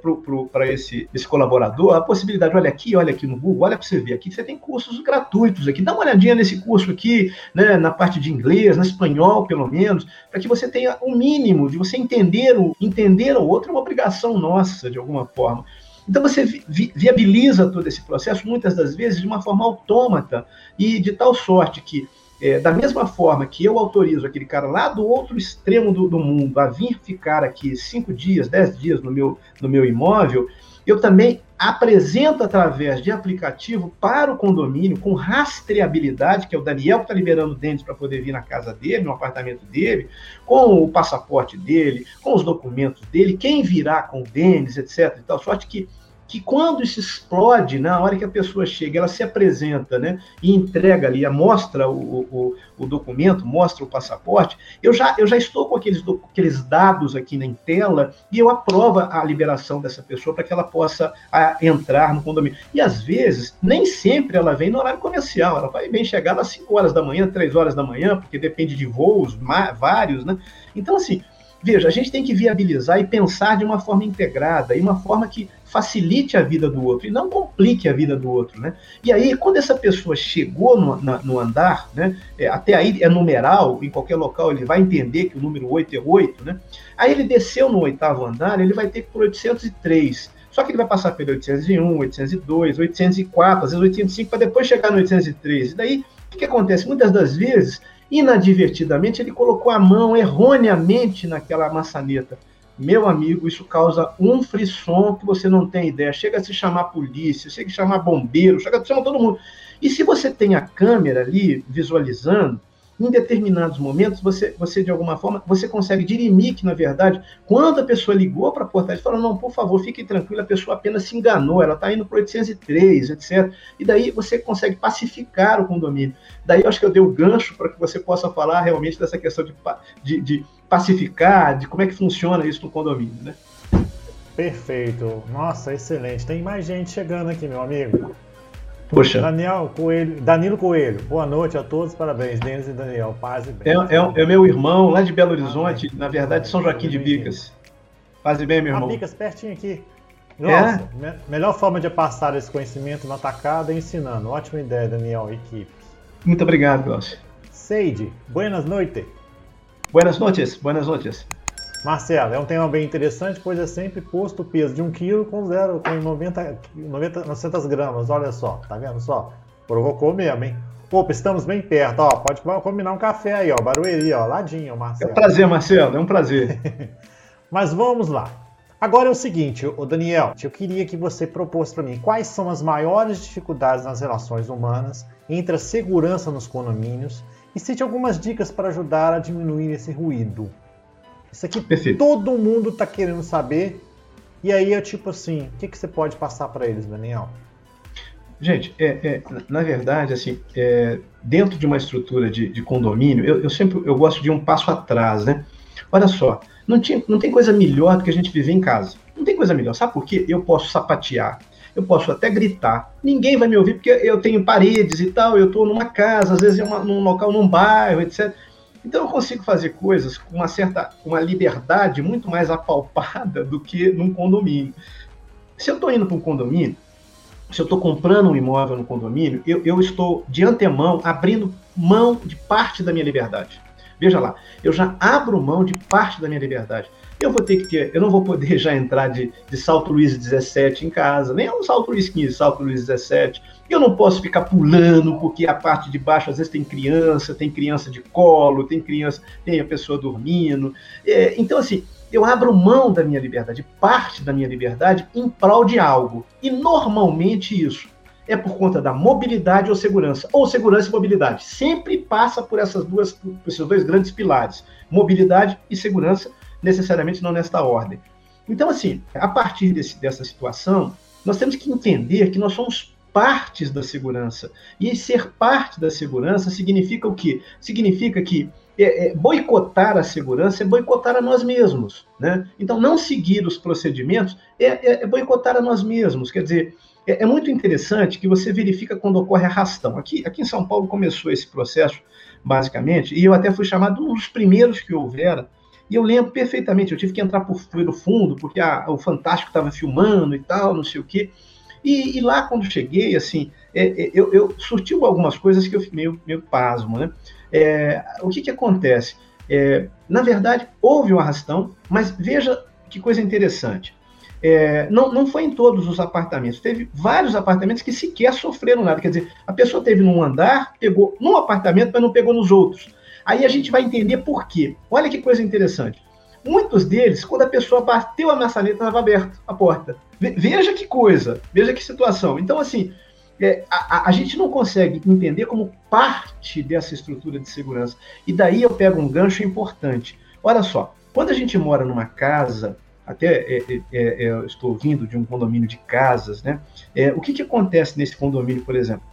Speaker 2: para esse, esse colaborador a possibilidade, olha aqui, olha aqui no Google, olha para você ver, aqui você tem cursos gratuitos aqui, dá uma olhadinha nesse curso aqui, né, na parte de inglês, na espanhol, pelo menos, para que você tenha um mínimo de você entender o, entender o outro é uma obrigação nossa, de alguma forma. Então você vi, viabiliza todo esse processo, muitas das vezes, de uma forma autômata, e de tal sorte que, é, da mesma forma que eu autorizo aquele cara lá do outro extremo do, do mundo a vir ficar aqui cinco dias, dez dias no meu, no meu imóvel, eu também apresento através de aplicativo para o condomínio com rastreabilidade, que é o Daniel que está liberando dentes para poder vir na casa dele, no apartamento dele, com o passaporte dele, com os documentos dele, quem virá com o Denis, etc. E tal, sorte que que quando isso explode, na hora que a pessoa chega, ela se apresenta, né, e entrega ali, mostra o, o, o documento, mostra o passaporte, eu já, eu já estou com aqueles, aqueles dados aqui na tela e eu aprovo a liberação dessa pessoa para que ela possa a, entrar no condomínio. E às vezes, nem sempre ela vem no horário comercial, ela vai bem chegar às 5 horas da manhã, 3 horas da manhã, porque depende de voos, vários, né? Então, assim, veja, a gente tem que viabilizar e pensar de uma forma integrada, e uma forma que facilite a vida do outro e não complique a vida do outro, né? E aí, quando essa pessoa chegou no, na, no andar, né? É, até aí é numeral, em qualquer local ele vai entender que o número 8 é 8, né? Aí ele desceu no oitavo andar, ele vai ter que ir por 803. Só que ele vai passar pelo 801, 802, 804, às vezes 805, para depois chegar no 803. E daí, o que, que acontece? Muitas das vezes, inadvertidamente, ele colocou a mão erroneamente naquela maçaneta meu amigo, isso causa um frisson que você não tem ideia. Chega a se chamar polícia, chega a chamar bombeiro, chega a chamar todo mundo. E se você tem a câmera ali visualizando, em determinados momentos, você, você de alguma forma, você consegue dirimir que, na verdade, quando a pessoa ligou para a portaria, falou, não, por favor, fique tranquilo, a pessoa apenas se enganou, ela está indo para 803, etc. E daí você consegue pacificar o condomínio. Daí eu acho que eu dei o gancho para que você possa falar realmente dessa questão de, de, de pacificar, de como é que funciona isso no condomínio, né?
Speaker 1: Perfeito. Nossa, excelente. Tem mais gente chegando aqui, meu amigo.
Speaker 2: Poxa.
Speaker 1: Daniel Coelho, Danilo Coelho, boa noite a todos, parabéns, Denis e Daniel, paz e bem.
Speaker 2: É, é, é meu irmão lá de Belo Horizonte, na verdade, São Joaquim de Bicas. Paz e bem, meu irmão.
Speaker 1: Ah, Bicas, pertinho aqui. Nossa, é? me melhor forma de passar esse conhecimento no atacado é ensinando. Ótima ideia, Daniel equipe.
Speaker 2: Muito obrigado, Glaucio.
Speaker 1: Seide, buenas noites.
Speaker 2: Buenas noites, buenas noites.
Speaker 1: Marcelo, é um tema bem interessante, pois é sempre posto o peso de 1 kg com zero, com 90, 90, 900 gramas. Olha só, tá vendo só? Provocou mesmo, hein? Opa, estamos bem perto, ó. Pode combinar um café aí, ó. Barueri, ó, ladinho, Marcelo.
Speaker 2: É um prazer, Marcelo, é um prazer.
Speaker 1: Mas vamos lá. Agora é o seguinte, o Daniel, eu queria que você propôs para mim quais são as maiores dificuldades nas relações humanas entre a segurança nos condomínios e cite algumas dicas para ajudar a diminuir esse ruído. Isso aqui Perfeito. todo mundo está querendo saber. E aí é tipo assim, o que, que você pode passar para eles, Daniel?
Speaker 2: Gente, é, é, na verdade, assim, é, dentro de uma estrutura de, de condomínio, eu, eu, sempre eu gosto de um passo atrás, né? Olha só, não, tinha, não tem coisa melhor do que a gente viver em casa. Não tem coisa melhor. Sabe por quê? Eu posso sapatear, eu posso até gritar. Ninguém vai me ouvir porque eu tenho paredes e tal, eu estou numa casa, às vezes é uma, num local, num bairro, etc. Então eu consigo fazer coisas com uma certa uma liberdade muito mais apalpada do que num condomínio. Se eu estou indo para um condomínio, se eu estou comprando um imóvel no condomínio, eu, eu estou de antemão abrindo mão de parte da minha liberdade. Veja lá, eu já abro mão de parte da minha liberdade. Eu vou ter que ter, eu não vou poder já entrar de, de salto Luiz 17 em casa, nem um salto Luiz 15, salto Luiz 17 eu não posso ficar pulando, porque a parte de baixo às vezes tem criança, tem criança de colo, tem criança, tem a pessoa dormindo. É, então, assim, eu abro mão da minha liberdade, parte da minha liberdade, em prol de algo. E normalmente isso é por conta da mobilidade ou segurança, ou segurança e mobilidade. Sempre passa por essas duas, por esses dois grandes pilares, mobilidade e segurança, necessariamente não nesta ordem. Então, assim, a partir desse, dessa situação, nós temos que entender que nós somos partes da segurança. E ser parte da segurança significa o quê? Significa que é, é, boicotar a segurança é boicotar a nós mesmos. Né? Então, não seguir os procedimentos é, é, é boicotar a nós mesmos. Quer dizer, é, é, muito interessante que você verifica quando ocorre arrastão. Aqui, aqui em São Paulo começou esse processo, basicamente, e eu até fui chamado um dos primeiros que houveram. E eu lembro perfeitamente, eu tive que entrar por, pelo fundo, porque a, o Fantástico estava filmando e tal, não sei o quê. E, e lá, quando cheguei, assim, é, é, eu, eu surtiu algumas coisas que eu fiquei meio, meio pasmo, né? É, o que, que acontece? É, na verdade, houve um arrastão, mas veja que coisa interessante. É, não, não foi em todos os apartamentos. Teve vários apartamentos que sequer sofreram nada. Quer dizer, a pessoa teve num andar, pegou num apartamento, mas não pegou nos outros. Aí a gente vai entender por quê. Olha que coisa interessante. Muitos deles, quando a pessoa bateu a maçaneta, estava aberta a porta. Veja que coisa, veja que situação. Então, assim, é, a, a, gente não consegue entender como parte dessa estrutura de segurança. E daí eu pego um gancho importante. Olha só, quando a gente mora numa casa, até é, é, é, é estou vindo de um condomínio de casas, né? É, o que, que acontece nesse condomínio, por exemplo?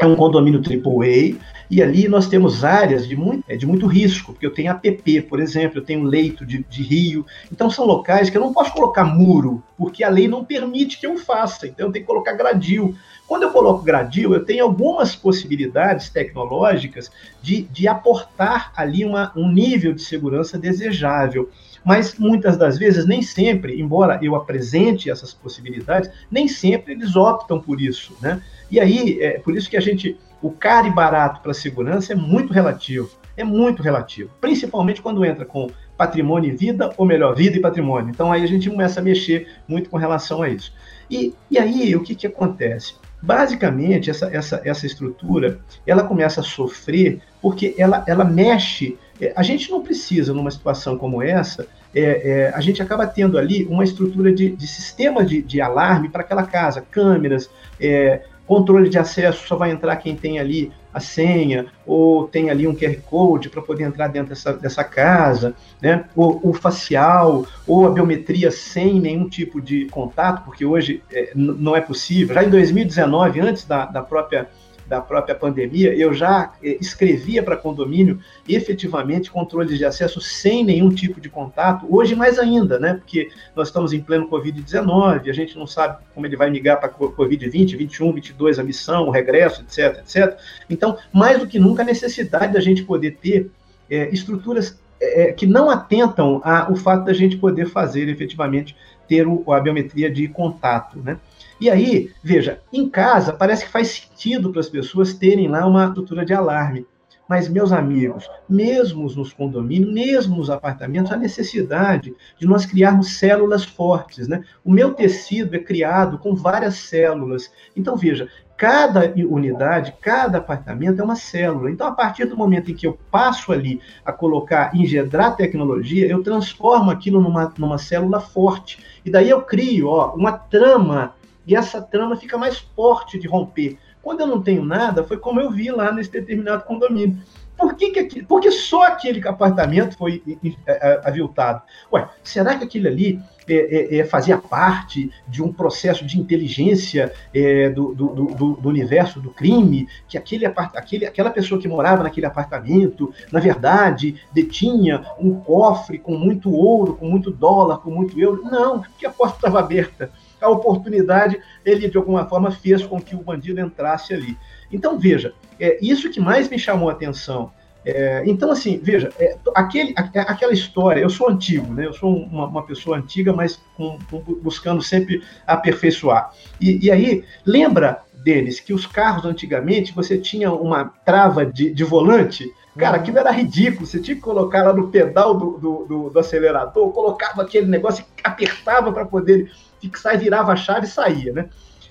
Speaker 2: É um condomínio AAA, e ali nós temos áreas de muito, é, de muito risco, porque eu tenho APP, por exemplo, eu tenho leito de, de rio, então são locais que eu não posso colocar muro, porque a lei não permite que eu faça, então eu tenho que colocar gradil. Quando eu coloco gradil, eu tenho algumas possibilidades tecnológicas de, de aportar ali uma, um nível de segurança desejável mas muitas das vezes, nem sempre, embora eu apresente essas possibilidades, nem sempre eles optam por isso, né? E aí, é por isso que a gente, o caro e barato para segurança é muito relativo, é muito relativo, principalmente quando entra com patrimônio e vida, ou melhor, vida e patrimônio. Então aí a gente começa a mexer muito com relação a isso. E, e aí, o que, que acontece? Basicamente, essa, essa, essa estrutura, ela começa a sofrer porque ela, ela mexe... É, a gente não precisa, numa situação como essa, é, é, a gente acaba tendo ali uma estrutura de, de sistema de, de alarme para aquela casa, câmeras, é, controle de acesso, só vai entrar quem tem ali a senha, ou tem ali um QR Code para poder entrar dentro dessa, dessa casa, né? O, o, facial, ou a biometria sem nenhum tipo de contato, porque hoje é, não é possível. Já em 2019, antes da, da própria da própria pandemia, eu já eh, escrevia para condomínio efetivamente controles de acesso sem nenhum tipo de contato, hoje mais ainda, né? Porque nós estamos em pleno Covid-19, a gente não sabe como ele vai migrar para Covid-20, 21, 22, a missão, o regresso, etc, etc. Então, mais do que nunca, a necessidade da gente poder ter é, estruturas é, que não atentam ao fato da gente poder fazer efetivamente ter o, a biometria de contato, né? E aí, veja, em casa parece que faz sentido para as pessoas terem lá uma estrutura de alarme. Mas, meus amigos, mesmo nos condomínios, mesmo nos apartamentos, há necessidade de nós criarmos células fortes. Né? O meu tecido é criado com várias células. Então, veja, cada unidade, cada apartamento é uma célula. Então, a partir do momento em que eu passo ali a colocar, engedrar tecnologia, eu transformo aquilo numa, numa célula forte. E daí eu crio ó, uma trama e essa trama fica mais forte de romper. Quando eu não tenho nada, foi como eu vi lá nesse determinado condomínio. Por que, que porque só aquele apartamento foi é, é, aviltado? Ué, será que aquele ali é, é, é, fazia parte de um processo de inteligência é, do, do, do, do, universo do crime? Que aquele, aquele, aquela pessoa que morava naquele apartamento, na verdade, detinha um cofre com muito ouro, com muito dólar, com muito euro? Não, porque a porta estava aberta a oportunidade, ele de alguma forma fez com que o bandido entrasse ali. Então, veja, é isso que mais me chamou a atenção. É, então, assim, veja, é, aquele, a, aquela história, eu sou antigo, né? Eu sou uma, uma pessoa antiga, mas com, com, buscando sempre aperfeiçoar. E, e, aí, lembra, Denis, que os carros antigamente você tinha uma trava de, de volante Cara, aquilo era ridículo. Você tinha que colocar lá no pedal do, do, do, do acelerador, colocava aquele negócio e apertava para poder fixar e virava a chave e saía, né?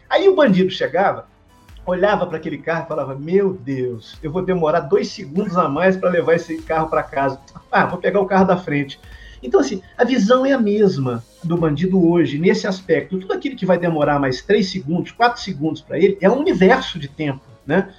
Speaker 2: Aí o bandido chegava, olhava para aquele carro e falava: Meu Deus, eu vou demorar dois segundos a mais para levar esse carro para casa. Ah, vou pegar o carro da frente. Então, assim, a visão é a mesma do bandido hoje, nesse aspecto. Tudo aquilo que vai demorar mais três segundos, quatro segundos para ele, é um universo de tempo, né?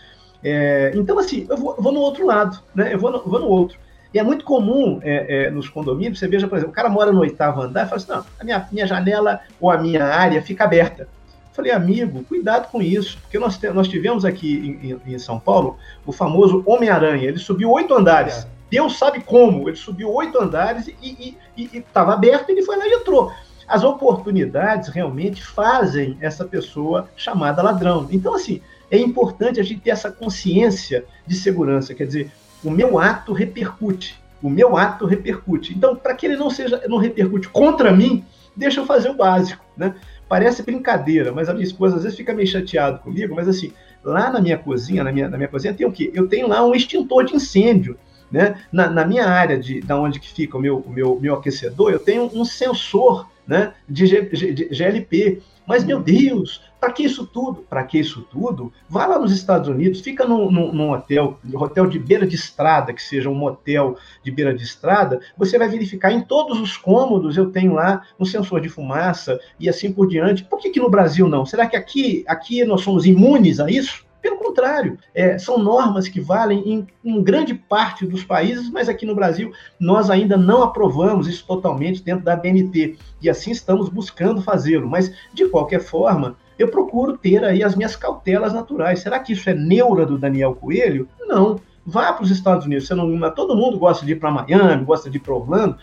Speaker 2: É, então, assim, eu vou, eu vou, no outro lado, né? Eu vou no, vou no outro. E é muito comum é, é, nos condomínios, você veja, por exemplo, o cara mora no oitavo andar e fala assim, não, a minha, minha janela ou a minha área fica aberta. Falei, amigo, cuidado com isso, porque nós, nós tivemos aqui em, em São Paulo o famoso Homem-Aranha, ele subiu oito andares. É. Deus sabe como, ele subiu oito andares e estava aberto, ele foi lá e entrou. As oportunidades realmente fazem essa pessoa chamada ladrão. Então, assim, é importante a gente ter essa consciência de segurança, quer dizer, o meu ato repercute. O meu ato repercute. Então, para que ele não seja, não repercute contra mim, deixa eu fazer o básico, né? Parece brincadeira, mas a minha esposa às vezes fica meio chateada comigo, mas assim, lá na minha cozinha, na minha, na minha cozinha tem o quê? Eu tenho lá um extintor de incêndio, né? Na, na minha área de da onde que fica o meu, o meu, meu aquecedor, eu tenho um sensor, né? De, G, de GLP. Mas, meu Deus, para que isso tudo? Para que isso tudo? Vá lá nos Estados Unidos, fica num, num, num hotel, hotel de beira de estrada, que seja um motel de beira de estrada, você vai verificar em todos os cômodos eu tenho lá um sensor de fumaça e assim por diante. Por que, que no Brasil não? Será que aqui, aqui nós somos imunes a isso? Pelo contrário, é, são normas que valem em, em, grande parte dos países, mas aqui no Brasil nós ainda não aprovamos isso totalmente dentro da BNT e assim estamos buscando fazê-lo. Mas, de qualquer forma, eu procuro ter aí as minhas cautelas naturais. Será que isso é neura do Daniel Coelho? Não. Vá para os Estados Unidos. Você não, todo mundo gosta de ir para Miami, gosta de ir para Orlando.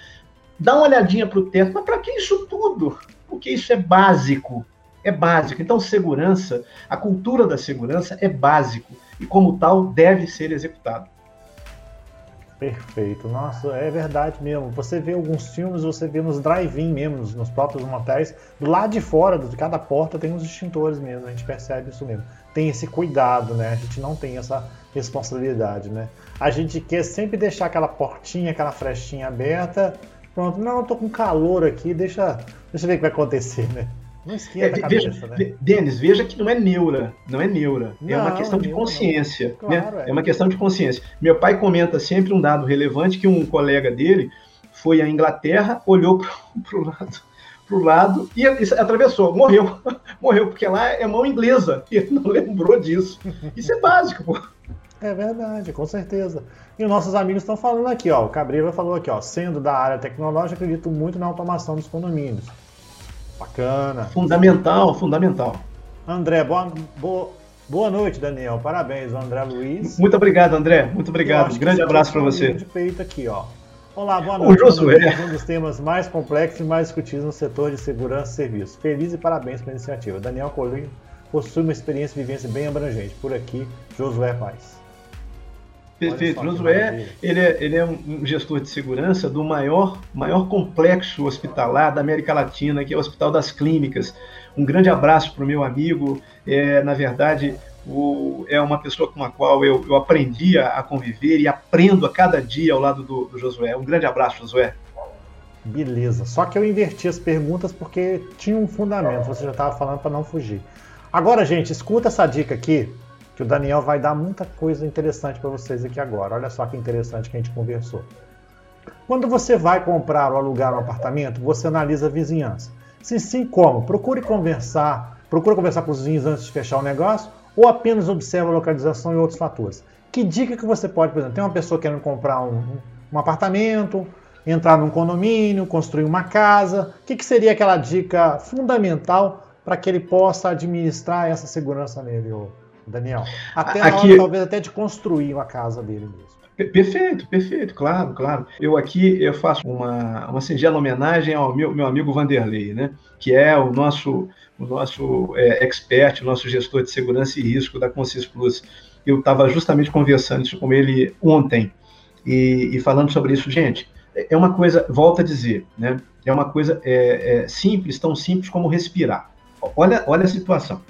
Speaker 2: Dá uma olhadinha para o teto. Mas para que isso tudo? Porque isso é básico. É básico. Então, segurança, a cultura da segurança é básico. E, como tal, deve ser executado.
Speaker 1: Perfeito. Nossa, é verdade mesmo. Você vê alguns filmes, você vê nos drive-in mesmo, nos, próprios motéis, do lado de fora de cada porta tem uns extintores mesmo, a gente percebe isso mesmo. Tem esse cuidado, né? A gente não tem essa responsabilidade, né? A gente quer sempre deixar aquela portinha, aquela frestinha aberta. Pronto, não, eu tô com calor aqui, deixa, deixa eu ver o que vai acontecer, né?
Speaker 2: Não esquenta é, veja, cabeça, né? Denis, veja que não é neura, não é neura. Não, é uma questão de consciência. Né? Claro, né? é. é uma questão de consciência. Meu pai comenta sempre um dado relevante que um colega dele foi à Inglaterra, olhou para o lado, pro lado e, atravessou, morreu. morreu, porque lá é mão inglesa. E ele não lembrou disso. Isso é básico, pô.
Speaker 1: É verdade, com certeza. E os nossos amigos estão falando aqui, ó. O Cabreira falou aqui, ó. Sendo da área tecnológica, acredito muito na automação dos condomínios. Bacana.
Speaker 2: Fundamental, fundamental.
Speaker 1: André, boa, boa, boa noite, Daniel. Parabéns, André Luiz.
Speaker 2: Muito obrigado, André. Muito obrigado. Grande abraço para você.
Speaker 1: De peito aqui, ó. Olá, boa noite.
Speaker 2: O Josué.
Speaker 1: Um dos temas mais complexos e mais discutidos no setor de segurança e serviços. Feliz e parabéns pela iniciativa. Daniel Colim possui uma experiência e vivência bem abrangente. Por aqui, Josué Paz.
Speaker 2: Perfeito. Josué, ele é, ele é um gestor de segurança do maior, maior complexo hospitalar da América Latina, que é o Hospital das Clínicas. Um grande abraço para o meu amigo. É, na verdade, o, é uma pessoa com a qual eu, eu aprendi a, conviver e aprendo a cada dia ao lado do, do Josué. Um grande abraço, Josué.
Speaker 1: Beleza. Só que eu inverti as perguntas porque tinha um fundamento. Você já estava falando para não fugir. Agora, gente, escuta essa dica aqui que o Daniel vai dar muita coisa interessante para vocês aqui agora. Olha só que interessante que a gente conversou. Quando você vai comprar ou alugar um apartamento, você analisa a vizinhança. Se sim, como? Procure conversar, procure conversar com os vizinhos antes de fechar o negócio ou apenas observa a localização e outros fatores. Que dica que você pode, por exemplo, tem uma pessoa querendo comprar um, um apartamento, entrar num condomínio, construir uma casa. O que, que seria aquela dica fundamental para que ele possa administrar essa segurança nele? Daniel. Até aqui, hora, talvez até de construir a casa dele mesmo.
Speaker 2: Perfeito, perfeito, claro, claro. Eu aqui eu faço uma, uma singela homenagem ao meu, meu amigo Vanderlei, né? Que é o nosso, o nosso é, expert, o nosso gestor de segurança e risco da Consis Plus. Eu estava justamente conversando isso com ele ontem e, e, falando sobre isso, gente. É uma coisa, volto a dizer, né? É uma coisa é, é simples, tão simples como respirar. Olha, olha a situação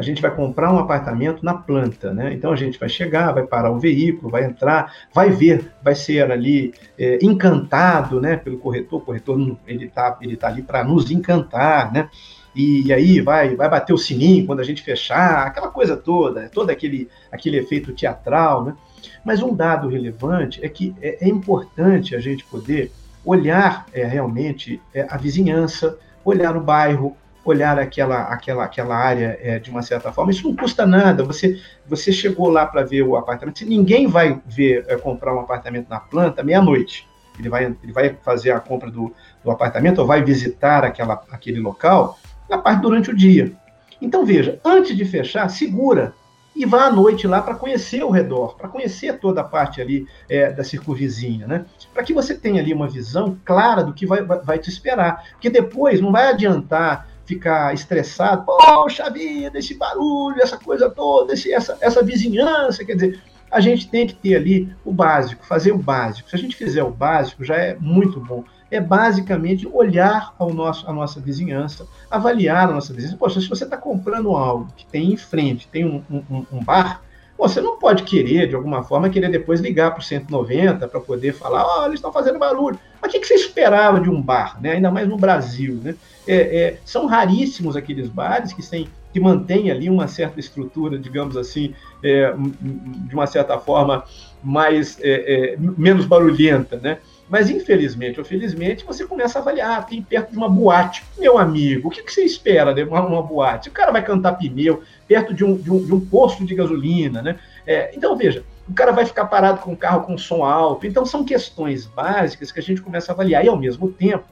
Speaker 2: a gente vai comprar um apartamento na planta, né? Então a gente vai chegar, vai parar o veículo, vai entrar, vai ver, vai ser ali é, encantado, né? Pelo corretor, o corretor ele tá, ele tá ali para nos encantar, né? E, aí vai, vai bater o sininho quando a gente fechar, aquela coisa toda, todo aquele, aquele efeito teatral, né? Mas um dado relevante é que é, é importante a gente poder olhar é, realmente é, a vizinhança, olhar o bairro, olhar aquela, aquela, aquela área é, de uma certa forma. Isso não custa nada. Você, você chegou lá para ver o apartamento. Ninguém vai ver é, comprar um apartamento na planta meia-noite. Ele vai, ele vai fazer a compra do, do apartamento ou vai visitar aquela, aquele local na parte durante o dia. Então veja, antes de fechar, segura e vá à noite lá para conhecer o redor, para conhecer toda a parte ali é, da circunvizinha, né? Para que você tenha ali uma visão clara do que vai, vai, vai te esperar. Porque depois não vai adiantar ficar estressado, poxa vida, esse barulho, essa coisa toda, esse, essa, essa vizinhança, quer dizer, a gente tem que ter ali o básico, fazer o básico. Se a gente fizer o básico, já é muito bom. É basicamente olhar ao nosso, a nossa vizinhança, avaliar a nossa vizinhança. Poxa, se você está comprando algo que tem em frente, tem um, um, um bar, você não pode querer, de alguma forma, querer depois ligar para o 190 para poder falar, ó, oh, eles estão fazendo barulho. Mas o que, que você esperava de um bar, né? ainda mais no Brasil? Né? É, é, são raríssimos aqueles bares que, têm, que mantêm ali uma certa estrutura, digamos assim, é, de uma certa forma, mais, é, é, menos barulhenta, né? Mas, infelizmente ou felizmente, você começa a avaliar, tem perto de uma boate. Meu amigo, o que, que você espera de uma, uma, boate? O cara vai cantar pneu perto de um, de um, de um posto de gasolina, né? É, então, veja, o cara vai ficar parado com o carro com som alto. Então, são questões básicas que a gente começa a avaliar. E, ao mesmo tempo,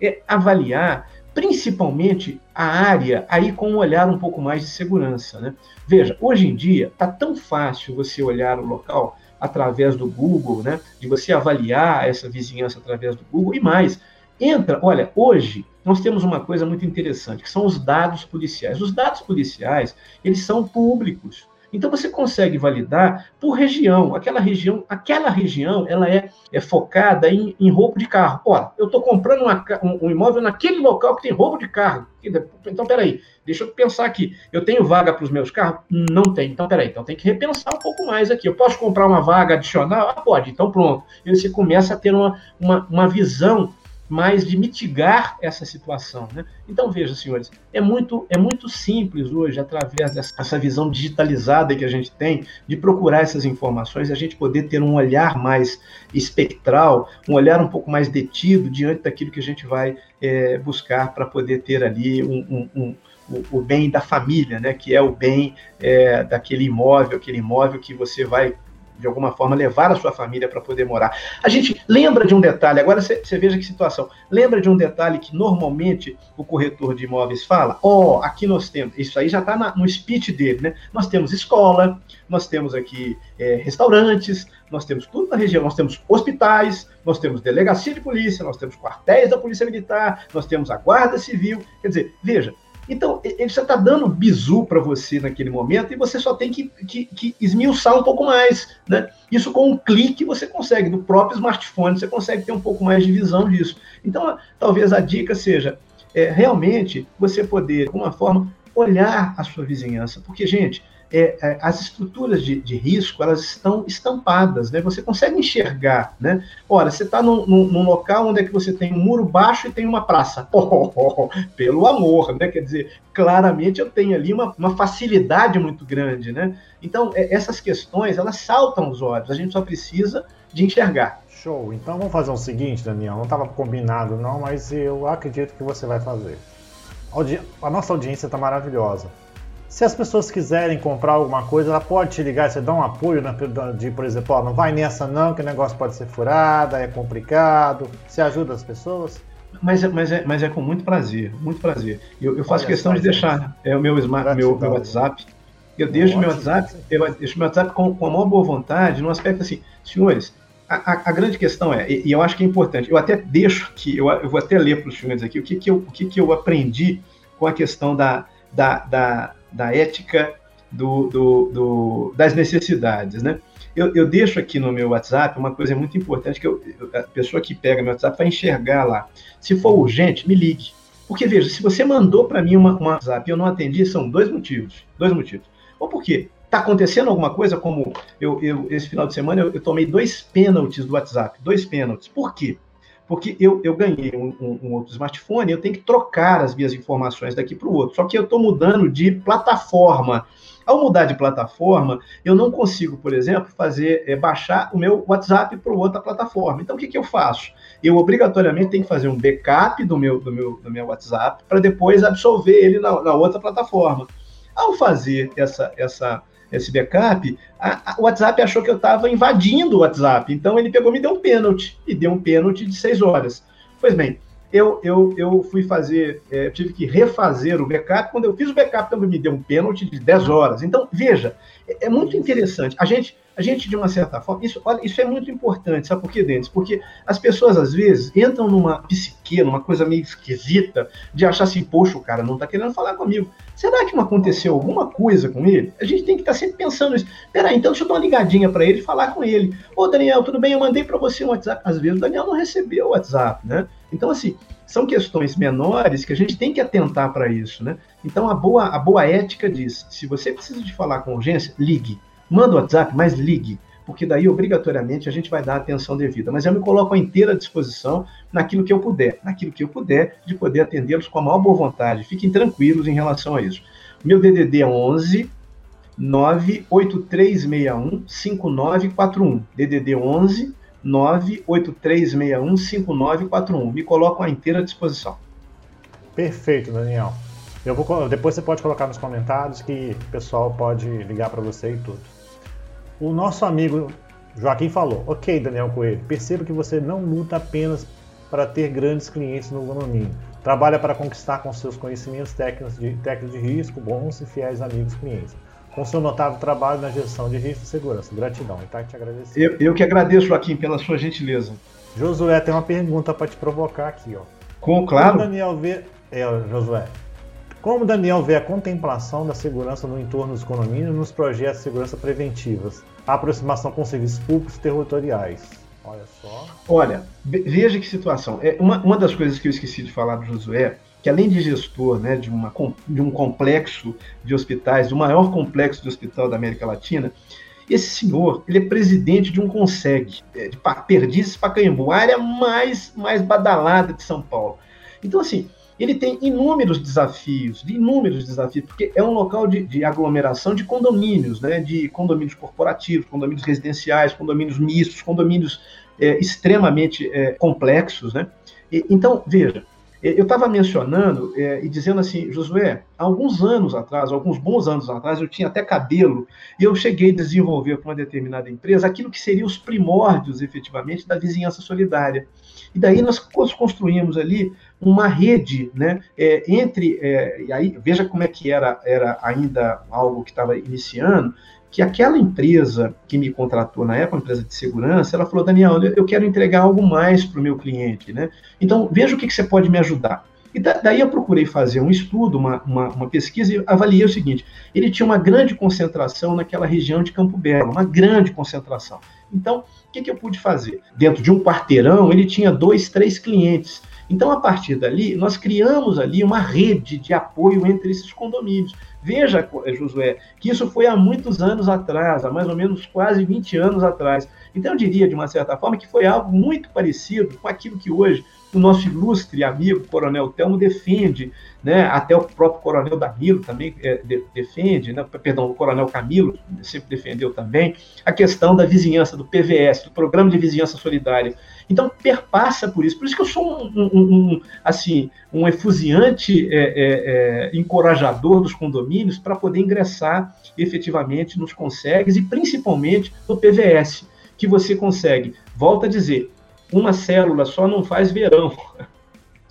Speaker 2: é avaliar principalmente a área aí com um olhar um pouco mais de segurança. Né? Veja, hoje em dia está tão fácil você olhar o local através do Google, né? De você avaliar essa vizinhança através do Google e mais. Entra, olha, hoje nós temos uma coisa muito interessante, que são os dados policiais. Os dados policiais, eles são públicos. Então você consegue validar por região. Aquela região, aquela região, ela é, é focada em, em roubo de carro. Olha, eu estou comprando uma, um, um, imóvel naquele local que tem roubo de carro. Então, peraí, deixa eu pensar aqui. Eu tenho vaga para os meus carros? Não tem. Então, peraí, então tem que repensar um pouco mais aqui. Eu posso comprar uma vaga adicional? Ah, pode. Então, pronto. E você começa a ter uma, uma, uma visão mas de mitigar essa situação. Né? Então, veja, senhores, é muito, é muito simples hoje, através dessa visão digitalizada que a gente tem, de procurar essas informações, a gente poder ter um olhar mais espectral, um olhar um pouco mais detido diante daquilo que a gente vai é, buscar para poder ter ali um, um, um o, o, bem da família, né, que é o bem é, daquele imóvel, aquele imóvel que você vai de alguma forma, levar a sua família para poder morar. A gente lembra de um detalhe, agora você veja que situação. Lembra de um detalhe que normalmente o corretor de imóveis fala? Ó, oh, aqui nós temos, isso aí já está no speech dele, né? Nós temos escola, nós temos aqui é, restaurantes, nós temos tudo na região, nós temos hospitais, nós temos delegacia de polícia, nós temos quartéis da Polícia Militar, nós temos a Guarda Civil. Quer dizer, veja, então, ele já está dando bizu para você naquele momento e você só tem que, que, que, esmiuçar um pouco mais. Né? Isso com um clique você consegue, no próprio smartphone você consegue ter um pouco mais de visão disso. Então, talvez a dica seja é, realmente você poder, de alguma forma, olhar a sua vizinhança. Porque, gente, é, é, as estruturas de, de, risco elas estão estampadas, né? Você consegue enxergar, né? Ora, você está num, num, local onde é que você tem um muro baixo e tem uma praça. Oh, oh, oh, pelo amor, né? Quer dizer, claramente eu tenho ali uma, uma facilidade muito grande, né? Então, é, essas questões, elas saltam os olhos. A gente só precisa de enxergar.
Speaker 1: Show. Então, vamos fazer o seguinte, Daniel. Não estava combinado, não, mas eu acredito que você vai fazer. A nossa audiência está maravilhosa. Se as pessoas quiserem comprar alguma coisa, ela pode te ligar, você dá um apoio né, de, por exemplo, ó, não vai nessa não, que o negócio pode ser furado, é complicado. Você ajuda as pessoas?
Speaker 2: Mas, é, mas, é, mas é com muito prazer, muito prazer. Eu, eu faço Olha, questão de deixar é, o meu, smart, meu, meu WhatsApp. Eu deixo meu WhatsApp, eu deixo meu WhatsApp com, com a maior boa vontade, num aspecto assim, senhores, a, a, a, grande questão é, e, e, eu acho que é importante, eu até deixo que, eu, eu vou até ler para os senhores aqui o que, que, eu, o que, que eu aprendi com a questão da, da, da, da ética do, do, do, das necessidades, né? Eu, eu, deixo aqui no meu WhatsApp uma coisa muito importante que eu, a pessoa que pega meu WhatsApp vai enxergar lá. Se for urgente, me ligue. Porque, veja, se você mandou para mim uma, uma WhatsApp e eu não atendi, são dois motivos. Dois motivos. Ou porque está acontecendo alguma coisa, como eu, eu esse final de semana eu, eu tomei dois pênaltis do WhatsApp. Dois pênaltis. Por quê? Porque eu, eu ganhei um, um, um, outro smartphone, eu tenho que trocar as minhas informações daqui para o outro. Só que eu estou mudando de plataforma. Ao mudar de plataforma, eu não consigo, por exemplo, fazer é, baixar o meu WhatsApp para outra plataforma. Então, o que, que eu faço? Eu obrigatoriamente tenho que fazer um backup do meu, do meu, do meu WhatsApp para depois absorver ele na, na outra plataforma. Ao fazer essa, essa esse backup, o WhatsApp achou que eu estava invadindo o WhatsApp. Então ele pegou me deu um pênalti. E deu um pênalti de seis horas. Pois bem, eu, eu, eu fui fazer, é, tive que refazer o backup. Quando eu fiz o backup, também me deu um pênalti de 10 horas. Então, veja, é, muito interessante. A gente a gente, de uma certa forma, isso, olha, isso é muito importante, sabe por quê, Denis? Porque as pessoas, às vezes, entram numa psique, numa coisa meio esquisita, de achar assim, poxa, o cara não está querendo falar comigo. Será que não aconteceu alguma coisa com ele? A gente tem que estar tá sempre pensando nisso. Peraí, então deixa eu dar uma ligadinha para ele e falar com ele. Ô, Daniel, tudo bem? Eu mandei para você um WhatsApp. Às vezes o Daniel não recebeu o WhatsApp, né? Então, assim, são questões menores que a gente tem que atentar para isso, né? Então, a boa, a boa ética diz: se você precisa de falar com urgência, ligue. Manda o WhatsApp, mas ligue, porque daí obrigatoriamente a gente vai dar a atenção devida. Mas eu me coloco à inteira disposição naquilo que eu puder, naquilo que eu puder, de poder atendê-los com a maior boa vontade. Fiquem tranquilos em relação a isso. Meu DDD é 11 98361 5941. DDD 11 98361 5941. Me coloco à inteira disposição.
Speaker 1: Perfeito, Daniel. Eu vou, depois você pode colocar nos comentários que o pessoal pode ligar para você e tudo. O nosso amigo Joaquim falou: Ok, Daniel Coelho, percebo que você não luta apenas para ter grandes clientes no condomínio. Trabalha para conquistar com seus conhecimentos técnicos de, técnicos de risco, bons e fiéis amigos clientes. Com seu notável trabalho na gestão de risco e segurança. Gratidão. Está te agradecendo.
Speaker 2: Eu, eu que agradeço, Joaquim, pela sua gentileza.
Speaker 1: Josué tem uma pergunta para te provocar aqui. Ó.
Speaker 2: Com, claro.
Speaker 1: Como Daniel vê. É, Josué, como Daniel vê a contemplação da segurança no entorno dos condomínios nos projetos de segurança preventivas, a aproximação com serviços públicos territoriais?
Speaker 2: Olha só. Olha, veja que situação. É uma, uma das coisas que eu esqueci de falar do Josué, que além de gestor né, de, uma, de um complexo de hospitais, do maior complexo de hospital da América Latina, Esse senhor, ele é presidente de um conseg, é, de Perdizes Pacaembu, a área mais, mais badalada de São Paulo. Então, assim, ele tem inúmeros desafios, inúmeros desafios, porque é um local de, de, aglomeração de condomínios, né, de condomínios corporativos, condomínios residenciais, condomínios mistos, condomínios é, extremamente é, complexos. Né? E, então, veja, eu estava mencionando é, e dizendo assim, Josué, alguns anos atrás, alguns bons anos atrás, eu tinha até cabelo e eu cheguei a desenvolver com uma determinada empresa aquilo que seriam os primórdios, efetivamente, da vizinhança solidária. E daí nós construímos ali uma rede, né, é, entre, é, e aí veja como é que era, era ainda algo que estava iniciando, que aquela empresa que me contratou na época, uma empresa de segurança, ela falou, Daniel, eu quero entregar algo mais para o meu cliente, né? Então, veja o que, que você pode me ajudar. E daí eu procurei fazer um estudo, uma, uma, uma, pesquisa, e avaliei o seguinte: ele tinha uma grande concentração naquela região de Campo Belo, uma grande concentração. Então, o que, que eu pude fazer? Dentro de um quarteirão, ele tinha dois, três clientes. Então, a partir dali, nós criamos ali uma rede de apoio entre esses condomínios. Veja, Josué, que isso foi há muitos anos atrás, há mais ou menos quase 20 anos atrás. Então, eu diria, de uma certa forma, que foi algo muito parecido com aquilo que hoje o nosso ilustre amigo Coronel Telmo defende, né? até o próprio Coronel Danilo também é, de, defende, né? perdão, o Coronel Camilo sempre defendeu também, a questão da vizinhança, do PVS, do Programa de Vizinhança Solidária. Então, perpassa por isso. Por isso que eu sou um, um, um assim, um efusiante é, é, é encorajador dos condomínios para poder ingressar efetivamente nos consegues e principalmente no PVS, que você consegue, volta a dizer, uma célula só não faz verão.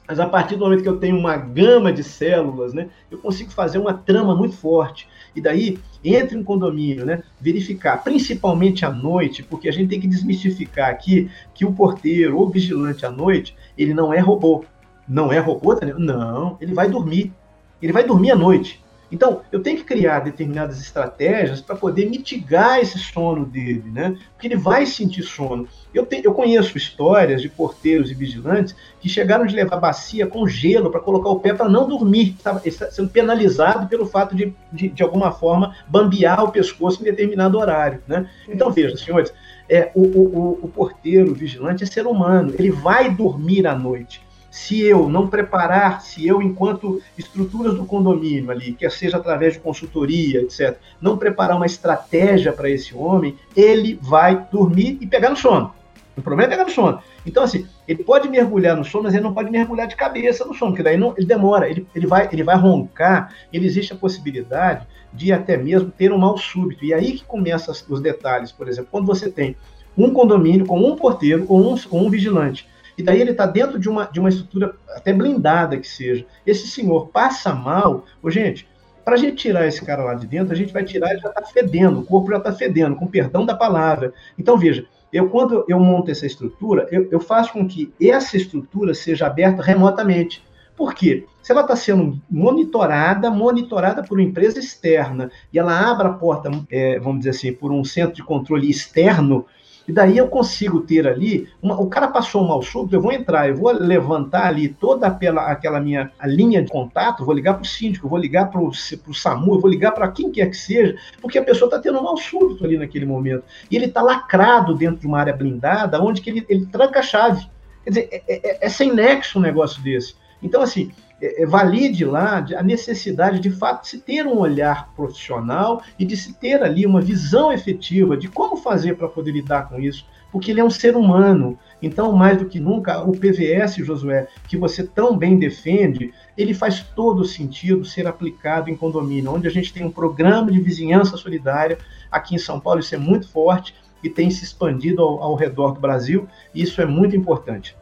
Speaker 2: Mas a partir do momento que eu tenho uma gama de células, né, eu consigo fazer uma trama muito forte. E daí, entre em condomínio, né, verificar, principalmente à noite, porque a gente tem que desmistificar aqui que o porteiro ou vigilante à noite, ele não é robô. Não é robô, Daniel? Não, ele vai dormir. Ele vai dormir à noite. Então, eu tenho que criar determinadas estratégias para poder mitigar esse sono dele, né? Porque ele vai sentir sono. Eu, te, eu conheço histórias de porteiros e vigilantes que chegaram de levar bacia com gelo para colocar o pé para não dormir. Estava sendo penalizado pelo fato de, de, de, alguma forma, bambear o pescoço em determinado horário, né? Então, veja, senhores, é, o, o, o porteiro, o vigilante é ser humano. Ele vai dormir à noite se eu não preparar, se eu, enquanto estruturas do condomínio ali, quer seja através de consultoria, etc., não preparar uma estratégia para esse homem, ele vai dormir e pegar no sono. O problema é pegar no sono. Então, assim, ele pode mergulhar no sono, mas ele não pode mergulhar de cabeça no sono, porque daí não, ele demora, ele, ele, vai, ele vai roncar, ele existe a possibilidade de até mesmo ter um mal súbito. E aí que começam os detalhes, por exemplo, quando você tem um condomínio com um porteiro ou um, ou um vigilante e daí ele está dentro de uma, de uma estrutura até blindada que seja. Esse senhor passa mal, ô, gente, para a gente tirar esse cara lá de dentro, a gente vai tirar, ele já está fedendo, o corpo já está fedendo, com perdão da palavra. Então, veja, eu quando eu monto essa estrutura, eu, eu faço com que essa estrutura seja aberta remotamente. Por quê? Se ela está sendo monitorada, monitorada por uma empresa externa, e ela abre a porta, é, vamos dizer assim, por um centro de controle externo, e daí eu consigo ter ali, uma, o cara passou mal súbito, eu vou entrar, eu vou levantar ali toda aquela, aquela minha linha de contato, vou ligar para o síndico, vou ligar para o SAMU, vou ligar para quem quer que seja, porque a pessoa está tendo um mal súbito ali naquele momento. E ele está lacrado dentro de uma área blindada, onde que ele, ele tranca a chave. Quer dizer, é, é, é sem nexo um negócio desse. Então, assim, é, é, valide lá a necessidade de fato de se ter um olhar profissional e de se ter ali uma visão efetiva de como fazer para poder lidar com isso, porque ele é um ser humano. Então, mais do que nunca, o PVS, Josué, que você tão bem defende, ele faz todo sentido ser aplicado em condomínio, onde a gente tem um programa de vizinhança solidária aqui em São Paulo, isso é muito forte e tem se expandido ao, ao redor do Brasil, e isso é muito importante.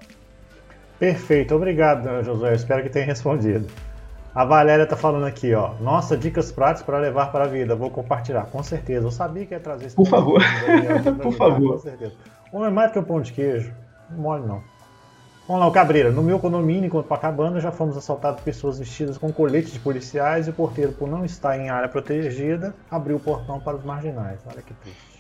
Speaker 1: Perfeito, obrigado, Josué. espero que tenha respondido. A Valéria está falando aqui, ó. Nossa, dicas práticas para levar para a vida. Vou compartilhar, com certeza. Eu sabia que ia trazer isso.
Speaker 2: Por favor. Por favor.
Speaker 1: Com certeza. Homem mais do que o pão de queijo. Não mole, não. Vamos lá, o Cabreira. No meu condomínio, em Copacabana, já fomos assaltados por pessoas vestidas com coletes de policiais e o porteiro, por não estar em área protegida, abriu o portão para os marginais. Olha que triste.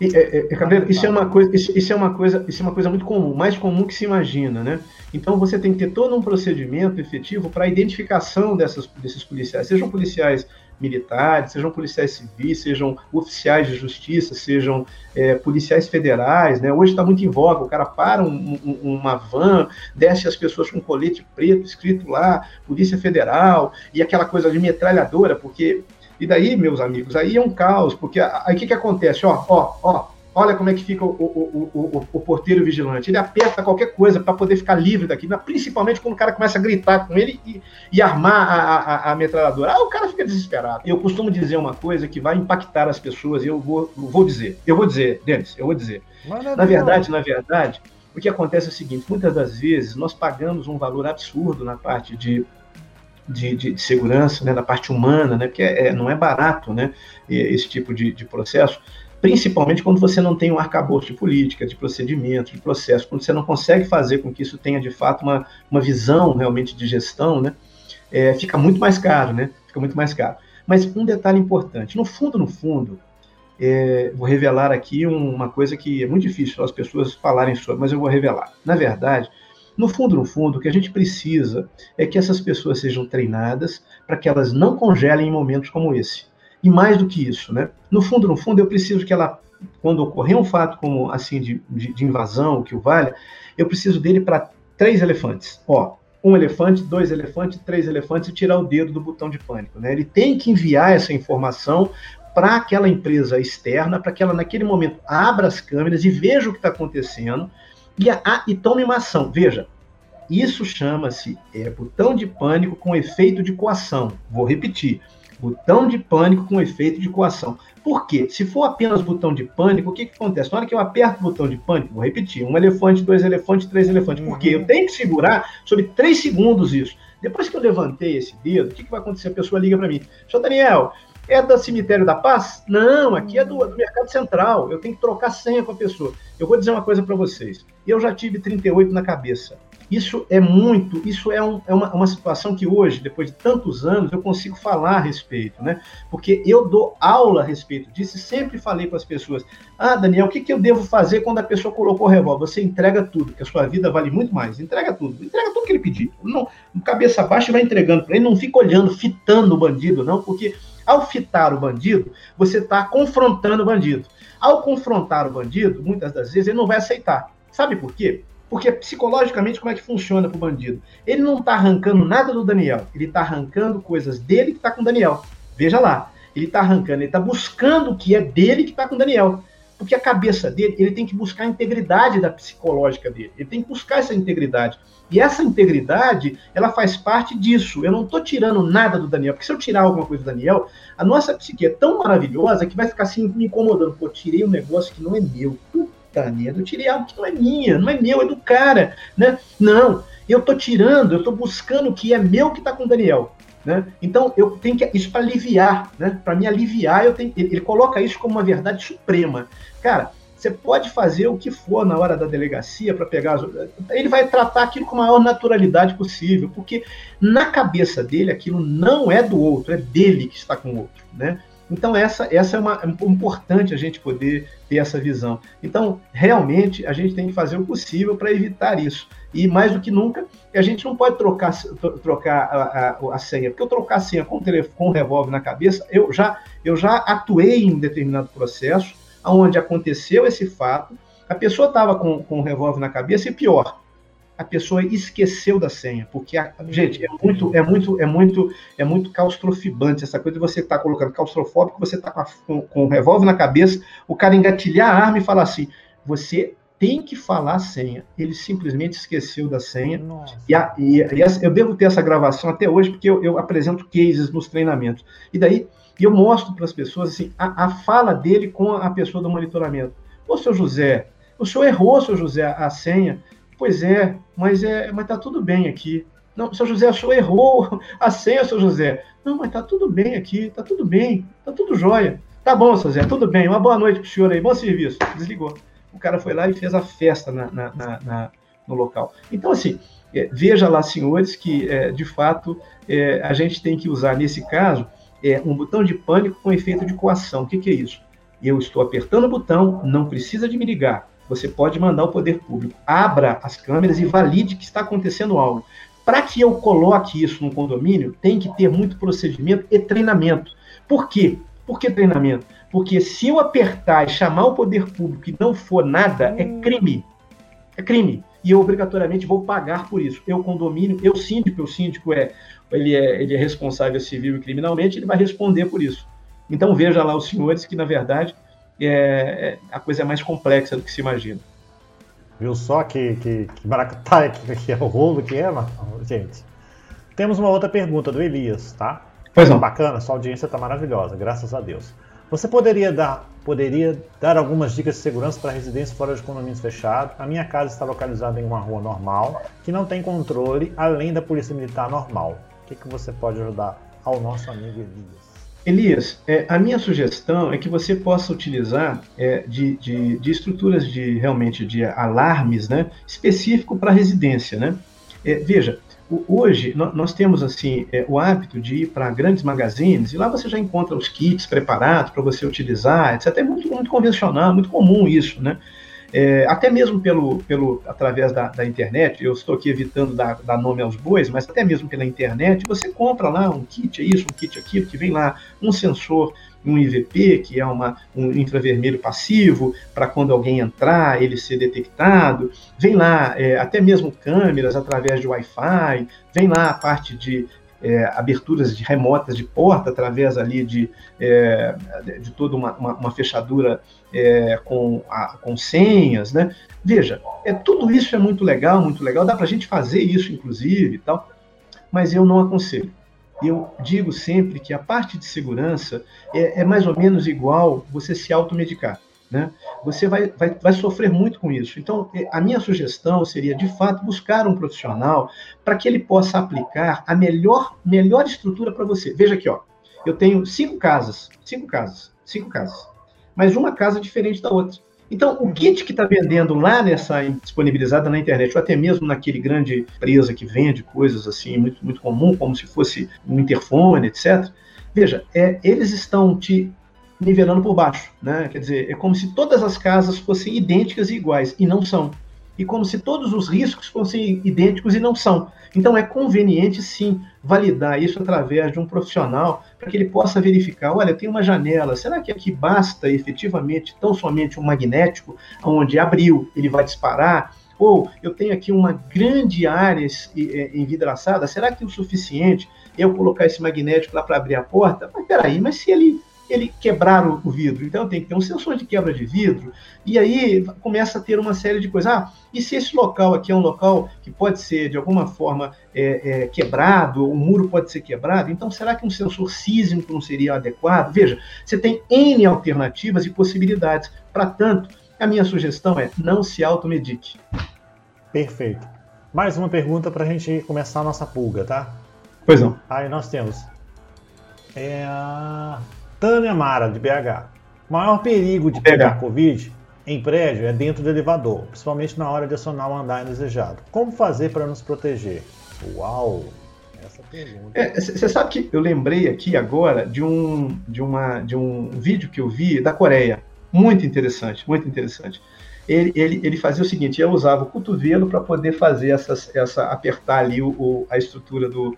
Speaker 2: É, é, Cabreiro, isso é uma coisa, isso, isso, é uma coisa, isso é uma coisa muito comum, mais comum que se imagina, né? Então você tem que ter todo um procedimento efetivo para a identificação dessas, desses policiais, sejam policiais militares, sejam policiais civis, sejam oficiais de justiça, sejam é, policiais federais, né? Hoje está muito em voga, o cara para um, um, uma van, desce as pessoas com colete preto escrito lá, Polícia Federal, e aquela coisa de metralhadora, porque e daí, meus amigos, aí é um caos, porque aí o que, que acontece? Ó, ó, ó, olha como é que fica o, o, o, o porteiro vigilante. Ele aperta qualquer coisa para poder ficar livre daqui, principalmente quando o cara começa a gritar com ele e, e armar a, a, a, metralhadora. Ah, o cara fica desesperado. Eu costumo dizer uma coisa que vai impactar as pessoas, e eu vou, vou dizer. Eu vou dizer, Denis, eu vou dizer. Na verdade, na verdade, o que acontece é o seguinte: muitas das vezes nós pagamos um valor absurdo na parte de de, de, de, segurança, né, da parte humana, né, porque é, não é barato né, esse tipo de, de, processo, principalmente quando você não tem um arcabouço de política, de procedimento, de processo, quando você não consegue fazer com que isso tenha de fato uma, uma visão realmente de gestão, né, é, fica muito mais caro, né, fica muito mais caro. Mas um detalhe importante, no fundo, no fundo, é, vou revelar aqui uma coisa que é muito difícil as pessoas falarem sobre, mas eu vou revelar. Na verdade, no fundo, no fundo, o que a gente precisa é que essas pessoas sejam treinadas para que elas não congelem em momentos como esse. E mais do que isso, né? No fundo, no fundo, eu preciso que ela, quando ocorrer um fato como assim de, de, de invasão, que o valha, eu preciso dele para três elefantes. Ó, um elefante, dois elefantes, três elefantes e tirar o dedo do botão de pânico. Né? Ele tem que enviar essa informação para aquela empresa externa, para que ela naquele momento abra as câmeras e veja o que está acontecendo e, a, e tome uma ação. Veja, isso chama-se é, botão de pânico com efeito de coação. Vou repetir. Botão de pânico com efeito de coação. Por quê? Se for apenas botão de pânico, o que, que acontece? Na hora que eu aperto o botão de pânico, vou repetir, um elefante, dois elefantes, três elefantes. Por quê? Eu tenho que segurar sobre três segundos isso. Depois que eu levantei esse dedo, o que, que vai acontecer? A pessoa liga para mim. Senhor Daniel, é do Cemitério da Paz? Não, aqui é do, do, Mercado Central. Eu tenho que trocar senha com a pessoa. Eu vou dizer uma coisa para vocês. Eu já tive 38 na cabeça. Isso é muito, isso é, um, é uma, uma, situação que hoje, depois de tantos anos, eu consigo falar a respeito, né? Porque eu dou aula a respeito disso e sempre falei com as pessoas: ah, Daniel, o que, que eu devo fazer quando a pessoa colocou o revólver? Você entrega tudo, que a sua vida vale muito mais. Entrega tudo, entrega tudo que ele pedir. Não, cabeça baixa e vai entregando para ele, não fica olhando, fitando o bandido, não, porque ao fitar o bandido, você está confrontando o bandido. Ao confrontar o bandido, muitas das vezes ele não vai aceitar. Sabe por quê? Porque psicologicamente, como é que funciona para o bandido? Ele não está arrancando nada do Daniel, ele está arrancando coisas dele que está com o Daniel. Veja lá, ele está arrancando, ele está buscando o que é dele que está com o Daniel. Porque a cabeça dele, ele tem que buscar a integridade da psicológica dele, ele tem que buscar essa integridade. E essa integridade, ela faz parte disso. Eu não estou tirando nada do Daniel, porque se eu tirar alguma coisa do Daniel, a nossa psique é tão maravilhosa que vai ficar assim me incomodando. Pô, tirei um negócio que não é meu. Puta merda, eu tirei algo que não é minha, não é meu, é do cara, né? Não, eu estou tirando, eu estou buscando o que é meu que está com o Daniel. Né? Então eu tenho que isso para aliviar, né? Para me aliviar, eu tenho, ele, coloca isso como uma verdade suprema. Cara, você pode fazer o que for na hora da delegacia para pegar. As... Ele vai tratar aquilo com a maior naturalidade possível, porque na cabeça dele aquilo não é do outro, é dele que está com o outro, né? Então essa, essa é uma é importante a gente poder ter essa visão. Então realmente a gente tem que fazer o possível para evitar isso. E mais do que nunca, a gente não pode trocar, trocar a, a, a senha, porque eu trocar a senha com o, telefone, com revólver na cabeça, eu já, eu já atuei em um determinado processo onde aconteceu esse fato, a pessoa estava com, com o revólver na cabeça e pior, a pessoa esqueceu da senha, porque a, gente é muito, é muito, é muito, é muito claustrofibante essa coisa de você estar tá colocando claustrofóbico, você está com, com, com, o revólver na cabeça, o cara engatilhar a arma e falar assim, você tem que falar a senha. Ele simplesmente esqueceu da senha. E, a, e, e essa, eu devo ter essa gravação até hoje, porque eu, eu apresento cases nos treinamentos. E daí e eu mostro para as pessoas assim, a, a, fala dele com a pessoa do monitoramento. Ô, seu José, o senhor errou, seu José, a senha. Pois é, mas é, mas tá tudo bem aqui. Não, seu José, o senhor errou a senha, seu José. Não, mas tá tudo bem aqui, tá tudo bem, tá tudo jóia. Tá bom, seu José, tudo bem. Uma boa noite pro senhor aí, bom serviço. Desligou. O cara foi lá e fez a festa na, na, na, no local. Então, assim, é, veja lá, senhores, que é, de fato é, a gente tem que usar nesse caso é um botão de pânico com efeito de coação. O que, que é isso? Eu estou apertando o botão, não precisa de me ligar. Você pode mandar o poder público. Abra as câmeras e valide que está acontecendo algo. Para que eu coloque isso no condomínio, tem que ter muito procedimento e treinamento. Por quê? Por que treinamento? Porque se eu apertar e chamar o poder público e não for nada, é hum. crime. É crime. E eu obrigatoriamente vou pagar por isso. Eu, condomínio, eu síndico, o síndico é ele, é, ele é responsável civil e criminalmente, ele vai responder por isso. Então veja lá os senhores que, na verdade, é, é, a coisa é mais complexa do que se imagina.
Speaker 1: Viu só que, que, que maracutaia que, que é o rolo que é, gente? Temos uma outra pergunta do Elias, tá?
Speaker 2: Pois não.
Speaker 1: Bacana, sua audiência está maravilhosa, graças a Deus. Você poderia dar, poderia dar algumas dicas de segurança para residências fora de condomínios fechados? A minha casa está localizada em uma rua normal, que não tem controle, além da polícia militar normal. O que, que você pode ajudar ao nosso amigo Elias?
Speaker 2: Elias, é, a minha sugestão é que você possa utilizar é, de, de, de, estruturas de realmente de alarmes, né, específico para residência, né? É, veja, hoje nós temos assim é, o hábito de ir para grandes magazines e lá você já encontra os kits preparados para você utilizar, etc. É muito, muito convencional, muito comum isso, né? É, até mesmo pelo, pelo através da, da, internet, eu estou aqui evitando dar, dar, nome aos bois, mas até mesmo pela internet, você compra lá um kit, é isso, um kit aquilo, que vem lá um sensor, um IVP, que é uma, um infravermelho passivo, para quando alguém entrar, ele ser detectado, vem lá é, até mesmo câmeras através de Wi-Fi, vem lá a parte de é, aberturas de remotas de porta através ali de, é, de toda uma, uma, uma fechadura é, com, a, com senhas, né? Veja, é, tudo isso é muito legal, muito legal, dá para a gente fazer isso, inclusive, e tal, mas eu não aconselho. Eu digo sempre que a parte de segurança é, é mais ou menos igual você se automedicar né? Você vai, vai, vai sofrer muito com isso. Então, é, a minha sugestão seria, de fato, buscar um profissional para que ele possa aplicar a melhor, melhor estrutura para você. Veja aqui, ó, eu tenho cinco casas, cinco casas, cinco casas, mas uma casa diferente da outra. Então, o kit que está vendendo lá nessa disponibilizada na internet, ou até mesmo naquele grande empresa que vende coisas assim, muito, muito comum, como se fosse um interfone, etc. Veja, é, eles estão te nivelando por baixo, né? Quer dizer, é como se todas as casas fossem idênticas e iguais, e não são. E como se todos os riscos fossem idênticos e não são. Então é conveniente sim validar isso através de um profissional para que ele possa verificar, olha, tem uma janela, será que aqui basta efetivamente tão somente um magnético onde abriu, ele vai disparar? Ou eu tenho aqui uma grande área é, envidraçada, será que é o suficiente eu colocar esse magnético lá para abrir a porta? Mas peraí, mas se ele ele quebrar o, o, vidro. Então tem que ter um sensor de quebra de vidro, e aí começa a ter uma série de coisas. Ah, e se esse local aqui é um local que pode ser de alguma forma é, é, quebrado, o muro pode ser quebrado, então será que um sensor sísmico não seria adequado? Veja, você tem N alternativas e possibilidades. Para tanto, a minha sugestão é não se automedique.
Speaker 1: Perfeito. Mais uma pergunta para a gente começar a nossa pulga, tá?
Speaker 2: Pois não.
Speaker 1: Aí nós temos. É a Tânia Mara, de BH. O maior perigo de pegar Covid em prédio é dentro do elevador, principalmente na hora de acionar o andar indesejado. Como fazer para nos proteger? Uau!
Speaker 2: Essa pergunta. Você é, sabe que eu lembrei aqui agora de um, de, uma, de um vídeo que eu vi da Coreia. Muito interessante, muito interessante. Ele, ele, ele fazia o seguinte: eu usava o cotovelo para poder fazer essas, essa apertar ali o, o a estrutura do,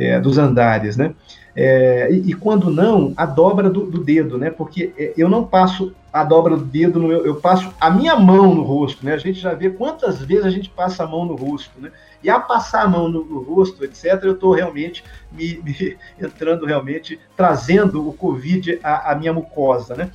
Speaker 2: é, dos andares, né? É, e, e, quando não, a dobra do, do, dedo, né? Porque é, eu não passo a dobra do dedo no meu, eu passo a minha mão no rosto, né? A gente já vê quantas vezes a gente passa a mão no rosto, né? E a passar a mão no, no rosto, etc., eu estou realmente me, me, entrando realmente, trazendo o Covid à, à minha mucosa, né?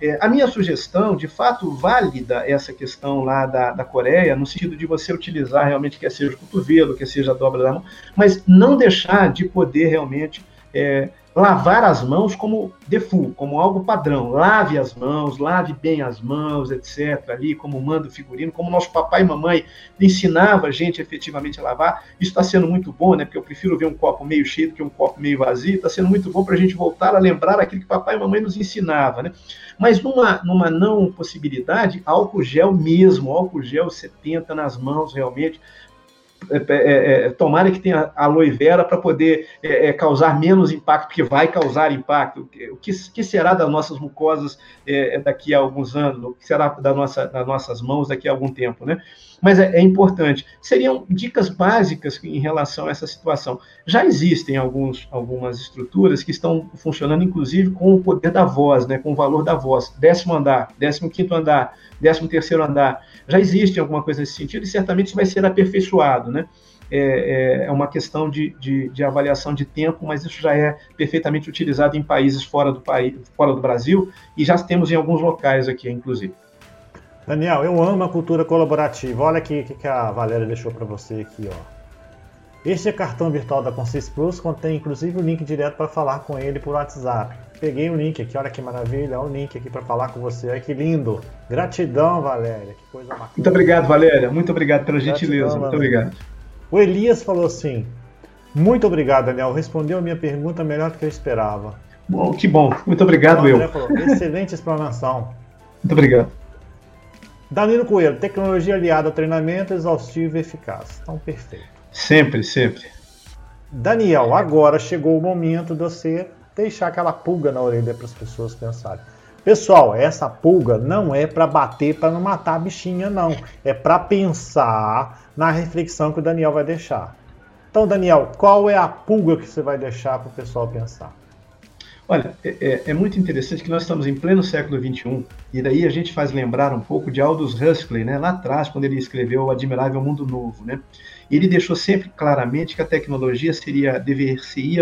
Speaker 2: É, a minha sugestão, de fato, válida essa questão lá da, da Coreia, no sentido de você utilizar realmente, quer seja o cotovelo, quer seja a dobra da mão, mas não deixar de poder realmente é, lavar as mãos como default, como algo padrão. Lave as mãos, lave bem as mãos, etc. Ali, como manda o figurino, como nosso papai e mamãe ensinava a gente efetivamente a lavar. Isso está sendo muito bom, né? Porque eu prefiro ver um copo meio cheio do que um copo meio vazio. Está sendo muito bom para a gente voltar a lembrar aquilo que papai e mamãe nos ensinava, né? Mas numa, numa não possibilidade, álcool gel mesmo, álcool gel 70 nas mãos realmente, é, é, é, tomara que tenha aloe vera para poder é, é, causar menos impacto, porque vai causar impacto. O que, que será das nossas mucosas daqui a alguns anos? O que será da nossa, das nossas mãos daqui a algum tempo, né? Mas é, importante. Seriam dicas básicas em relação a essa situação. Já existem alguns, algumas estruturas que estão funcionando, inclusive, com o poder da voz, né? com o valor da voz. Décimo andar, décimo quinto andar, décimo terceiro andar. Já existe alguma coisa nesse sentido e certamente isso vai ser aperfeiçoado, né? É, é, é, uma questão de, de, de, avaliação de tempo, mas isso já é perfeitamente utilizado em países fora do, país, fora do Brasil e já temos em alguns locais aqui, inclusive.
Speaker 1: Daniel, eu amo a cultura colaborativa. Olha aqui o que, que a Valéria deixou para você aqui, ó. Este é cartão virtual da Consys Plus, contém inclusive o link direto para falar com ele por WhatsApp. Peguei o link aqui, olha que maravilha, olha o link aqui para falar com você. Olha que lindo. Gratidão, Valéria. Que coisa
Speaker 2: bacana. Muito obrigado, Valéria. Muito obrigado pela Gratidão, gentileza. Muito obrigado.
Speaker 1: O Elias falou assim: Muito obrigado, Daniel. Respondeu a minha pergunta melhor do que eu esperava.
Speaker 2: Bom, que bom. Muito obrigado, eu.
Speaker 1: Falou, Excelente explanação.
Speaker 2: Muito obrigado.
Speaker 1: Danilo Coelho, tecnologia aliada ao treinamento exaustivo e eficaz. Então, perfeito.
Speaker 2: Sempre, sempre.
Speaker 1: Daniel, agora chegou o momento de você deixar aquela pulga na orelha para as pessoas pensarem. Pessoal, essa pulga não é para bater, para não matar a bichinha, não. É para pensar na reflexão que o Daniel vai deixar. Então, Daniel, qual é a pulga que você vai deixar para o pessoal pensar?
Speaker 2: Olha, é, é, é, muito interessante que nós estamos em pleno século XXI, e daí a gente faz lembrar um pouco de Aldous Huxley, né, lá atrás, quando ele escreveu O Admirável Mundo Novo. Né? Ele deixou sempre claramente que a tecnologia seria, deveria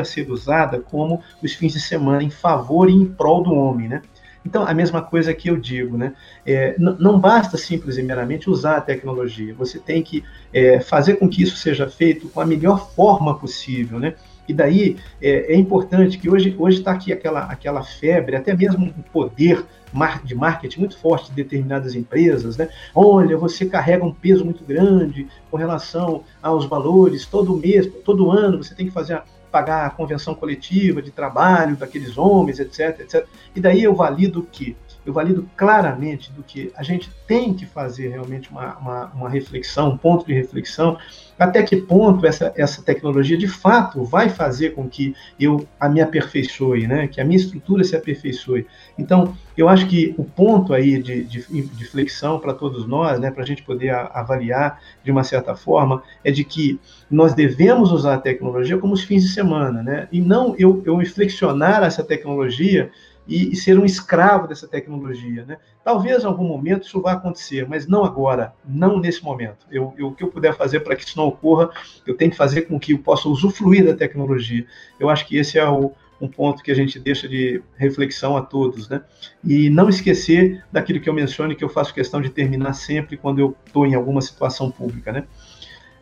Speaker 2: ser usada como os fins de semana, em favor e em prol do homem. Né? Então, a mesma coisa que eu digo, né? É, não basta simples e meramente usar a tecnologia, você tem que é, fazer com que isso seja feito com a melhor forma possível, né? E daí é, é importante que hoje está aqui aquela, aquela febre, até mesmo um poder de marketing muito forte de determinadas empresas, né? Olha, você carrega um peso muito grande com relação aos valores, todo mês, todo ano você tem que fazer pagar a convenção coletiva de trabalho daqueles homens, etc, etc. E daí eu valido que eu valido claramente do que a gente tem que fazer realmente uma, uma, uma, reflexão, um ponto de reflexão, até que ponto essa, essa tecnologia de fato vai fazer com que eu a me aperfeiçoe, né? que a minha estrutura se aperfeiçoe. Então, eu acho que o ponto aí de, de, de flexão para todos nós, né, para a gente poder avaliar de uma certa forma, é de que nós devemos usar a tecnologia como os fins de semana, né? e não eu, eu flexionar essa tecnologia e, e, ser um escravo dessa tecnologia. Né? Talvez em algum momento isso vá acontecer, mas não agora, não nesse momento. Eu, eu o que eu puder fazer para que isso não ocorra, eu tenho que fazer com que eu possa usufruir da tecnologia. Eu acho que esse é o, um ponto que a gente deixa de reflexão a todos. Né? E não esquecer daquilo que eu menciono, que eu faço questão de terminar sempre quando eu estou em alguma situação pública. Né?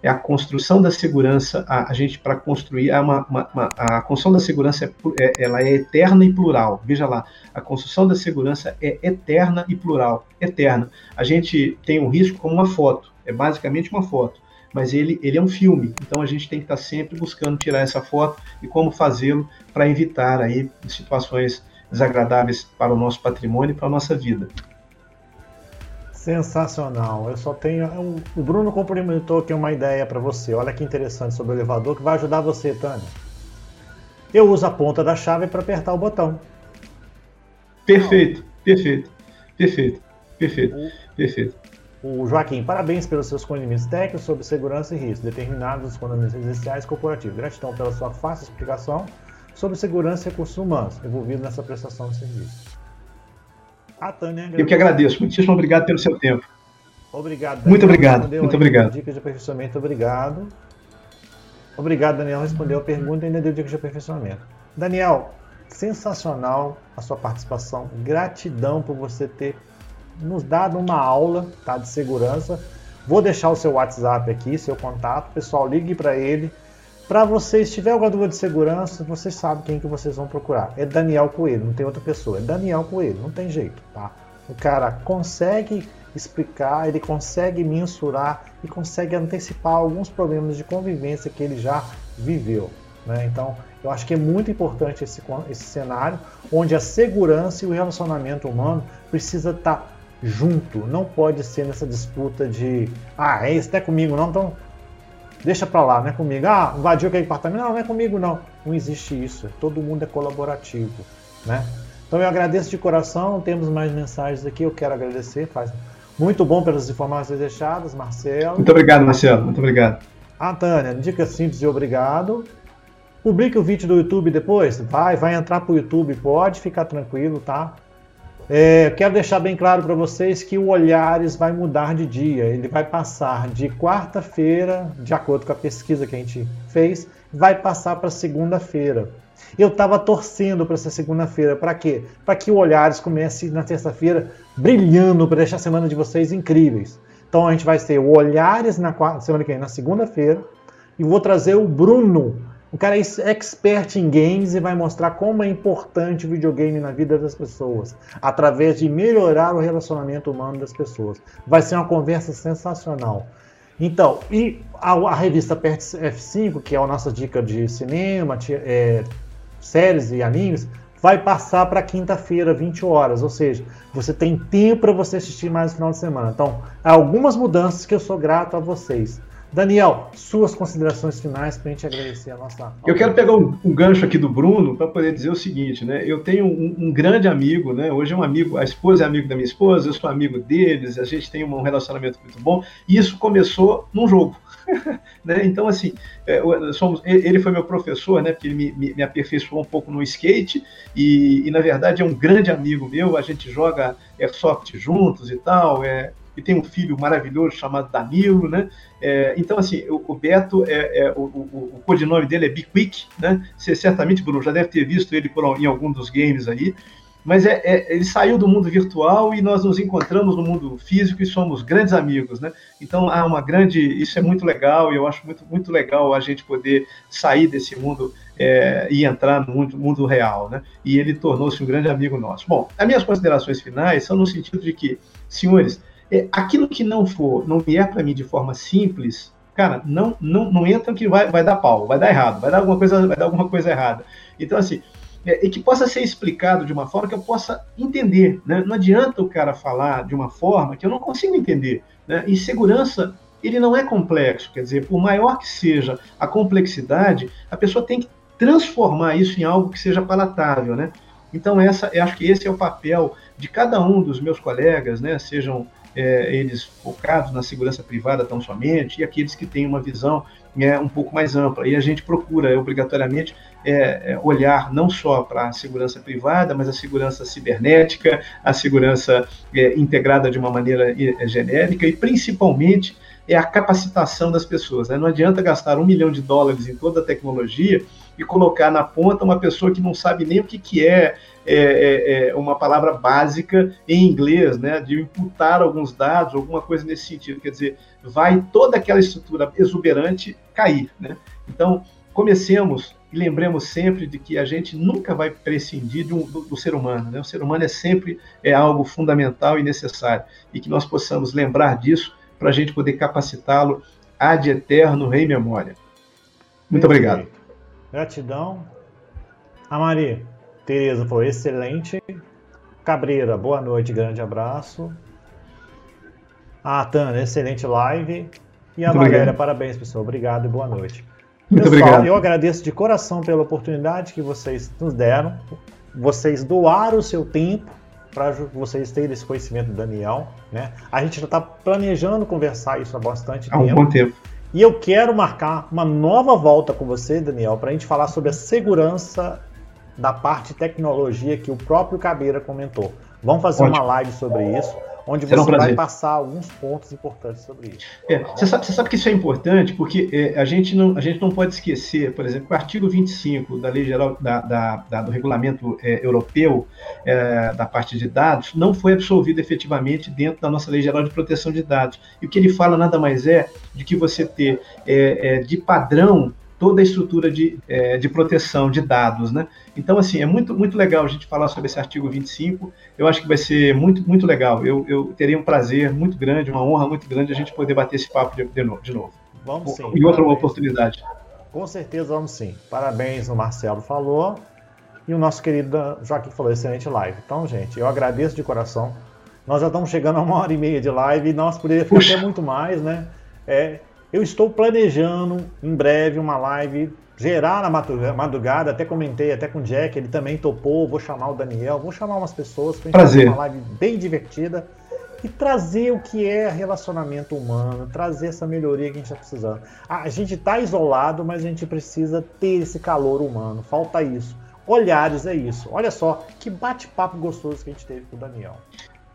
Speaker 2: É a construção da segurança, a, a gente para construir é uma, uma, uma, a construção da segurança é, é, ela é eterna e plural. Veja lá, a construção da segurança é eterna e plural, eterna. A gente tem um risco como uma foto, é basicamente uma foto, mas ele, ele é um filme. Então a gente tem que estar sempre buscando tirar essa foto e como fazê-lo para evitar aí situações desagradáveis para o nosso patrimônio e para a nossa vida.
Speaker 1: Sensacional. Eu só tenho. É o Bruno complementou aqui uma ideia para você. Olha que interessante sobre o elevador que vai ajudar você, Tânia. Eu uso a ponta da chave para apertar o botão.
Speaker 2: Perfeito, perfeito, perfeito, perfeito, perfeito.
Speaker 1: O Joaquim, parabéns pelos seus conhecimentos técnicos sobre segurança e risco, determinados nos condomínios residenciais corporativos. Gratidão pela sua fácil explicação sobre segurança e recursos humanos envolvidos nessa prestação de serviço.
Speaker 2: A Tânia Eu que agradeço. Muitíssimo obrigado pelo seu tempo.
Speaker 1: Obrigado.
Speaker 2: Daniel. Muito obrigado. Muito obrigado.
Speaker 1: Dicas de aperfeiçoamento, obrigado. Obrigado, Daniel. Respondeu a pergunta e ainda deu dicas de aperfeiçoamento. Daniel, sensacional a sua participação. Gratidão por você ter nos dado uma aula tá, de segurança. Vou deixar o seu WhatsApp aqui, seu contato. Pessoal, ligue para ele. Para vocês, se tiver alguma dúvida de segurança, vocês sabem quem que vocês vão procurar. É Daniel Coelho, não tem outra pessoa. É Daniel Coelho, não tem jeito, tá? O cara consegue explicar, ele consegue mensurar e consegue antecipar alguns problemas de convivência que ele já viveu. Né? Então, eu acho que é muito importante esse, esse cenário onde a segurança e o relacionamento humano precisa estar tá junto. Não pode ser nessa disputa de ah, é isso até comigo, não. Então deixa pra lá, não é comigo. Ah, invadiu aquele apartamento, não, não é comigo não. Não existe isso, todo mundo é colaborativo, né? Então eu agradeço de coração, temos mais mensagens aqui, eu quero agradecer, faz muito bom pelas informações deixadas, Marcelo.
Speaker 2: Muito obrigado, Marcelo, muito obrigado.
Speaker 1: A Tânia, dica simples e obrigado. Publique o vídeo do YouTube depois, vai, vai entrar pro YouTube, pode ficar tranquilo, tá? É, quero deixar bem claro para vocês que o Olhares vai mudar de dia. Ele vai passar de quarta-feira, de acordo com a pesquisa que a gente fez, vai passar para segunda-feira. Eu estava torcendo para essa segunda-feira. Para quê? Para que o Olhares comece na terça-feira brilhando, para deixar a semana de vocês incríveis. Então a gente vai ter o Olhares na quarta, semana que vem, na segunda-feira. E vou trazer o Bruno o cara é expert em games e vai mostrar como é importante o videogame na vida das pessoas, através de melhorar o relacionamento humano das pessoas. Vai ser uma conversa sensacional. Então, e a, a revista Pert F5, que é a nossa dica de cinema, é, séries e animes, vai passar para quinta-feira, 20 horas. Ou seja, você tem tempo para você assistir mais no final de semana. Então, há algumas mudanças que eu sou grato a vocês. Daniel, suas considerações finais para a gente agradecer a nossa.
Speaker 2: Eu quero pegar um, um gancho aqui do Bruno para poder dizer o seguinte, né? Eu tenho um, um, grande amigo, né? Hoje é um amigo, a esposa é amigo da minha esposa, eu sou amigo deles, a gente tem um relacionamento muito bom. E isso começou num jogo. né? Então, assim, é, somos, ele foi meu professor, né? Porque ele me, me, me aperfeiçoou um pouco no skate e, e, na verdade, é um grande amigo meu. A gente joga airsoft juntos e tal. É, e tem um filho maravilhoso chamado Danilo, né? É, então, assim, o, o Beto, é, é o, o, o, codinome dele é Be Quick, né? Você certamente, Bruno, já deve ter visto ele por, em algum dos games aí. Mas é, é, ele saiu do mundo virtual e nós nos encontramos no mundo físico e somos grandes amigos, né? Então há uma grande, isso é muito legal e eu acho muito muito legal a gente poder sair desse mundo é, e entrar no mundo, mundo real, né? E ele tornou-se um grande amigo nosso. Bom, as minhas considerações finais são no sentido de que, senhores, é, aquilo que não for, não vier para mim de forma simples, cara, não, não, não entra que vai, vai dar pau, vai dar errado, vai dar alguma coisa, vai dar alguma coisa errada. Então, assim, é, e que possa ser explicado de uma forma que eu possa entender. Né? Não adianta o cara falar de uma forma que eu não consigo entender. Né? E segurança, ele não é complexo. Quer dizer, por maior que seja a complexidade, a pessoa tem que transformar isso em algo que seja palatável. Né? Então, essa, eu acho que esse é o papel de cada um dos meus colegas, né? sejam é, eles focados na segurança privada tão somente, e aqueles que têm uma visão é, um pouco mais ampla. E a gente procura, obrigatoriamente, é, é olhar não só para a segurança privada, mas a segurança cibernética, a segurança é, integrada de uma maneira é, genérica e, principalmente, é a capacitação das pessoas. Né? Não adianta gastar um milhão de dólares em toda a tecnologia e colocar na ponta uma pessoa que não sabe nem o que, que é, é, é, é, uma palavra básica em inglês, né, de imputar alguns dados, alguma coisa nesse sentido. Quer dizer, vai toda aquela estrutura exuberante cair. Né? Então, comecemos e lembremos sempre de que a gente nunca vai prescindir um, do, do, ser humano. Né? O ser humano é sempre é algo fundamental e necessário. E que nós possamos lembrar disso para a gente poder capacitá-lo ad eterno, rei memória. Muito obrigado.
Speaker 1: Gratidão. A Maria, Tereza foi excelente. Cabreira, boa noite, grande abraço. A Tânia, excelente live. E a Muito Valéria, obrigado. parabéns, pessoal. Obrigado e boa noite.
Speaker 2: Muito
Speaker 1: pessoal,
Speaker 2: obrigado.
Speaker 1: eu agradeço de coração pela oportunidade que vocês nos deram. Vocês doaram o seu tempo para vocês terem esse conhecimento do Daniel. Né? A gente já está planejando conversar isso há bastante
Speaker 2: tempo. Há um bom tempo.
Speaker 1: E eu quero marcar uma nova volta com você, Daniel, para a gente falar sobre a segurança da parte tecnologia que o próprio Cabeira comentou. Vamos fazer Ótimo. uma live sobre isso onde Será você um vai passar alguns pontos importantes sobre isso.
Speaker 2: É, você, sabe, você, sabe, que isso é importante porque é, a, gente não, a gente não pode esquecer, por exemplo, que o artigo 25 da Lei Geral da, da, da do Regulamento é, Europeu é, da parte de dados não foi absolvido efetivamente dentro da nossa Lei Geral de Proteção de Dados. E o que ele fala nada mais é de que você ter é, é, de padrão toda a estrutura de, de proteção de dados, né? Então, assim, é muito, muito legal a gente falar sobre esse artigo 25. Eu acho que vai ser muito, muito legal. Eu, eu teria um prazer muito grande, uma honra muito grande a gente poder bater esse papo de, de, novo, de novo.
Speaker 1: Vamos sim.
Speaker 2: E outra oportunidade.
Speaker 1: Com certeza vamos sim. Parabéns, o Marcelo falou. E o nosso querido Joaquim falou, excelente live. Então, gente, eu agradeço de coração. Nós já estamos chegando a uma hora e meia de live e nós poderíamos ficar até muito mais, né? É, Eu estou planejando em breve uma live gerar na madrugada, até comentei até com o Jack, ele também topou, vou chamar o Daniel, vou chamar umas pessoas para fazer uma live bem divertida e trazer o que é relacionamento humano, trazer essa melhoria que a gente está precisando. A gente está isolado, mas a gente precisa ter esse calor humano, falta isso. Olhares é isso. Olha só que bate-papo gostoso que a gente teve com o Daniel.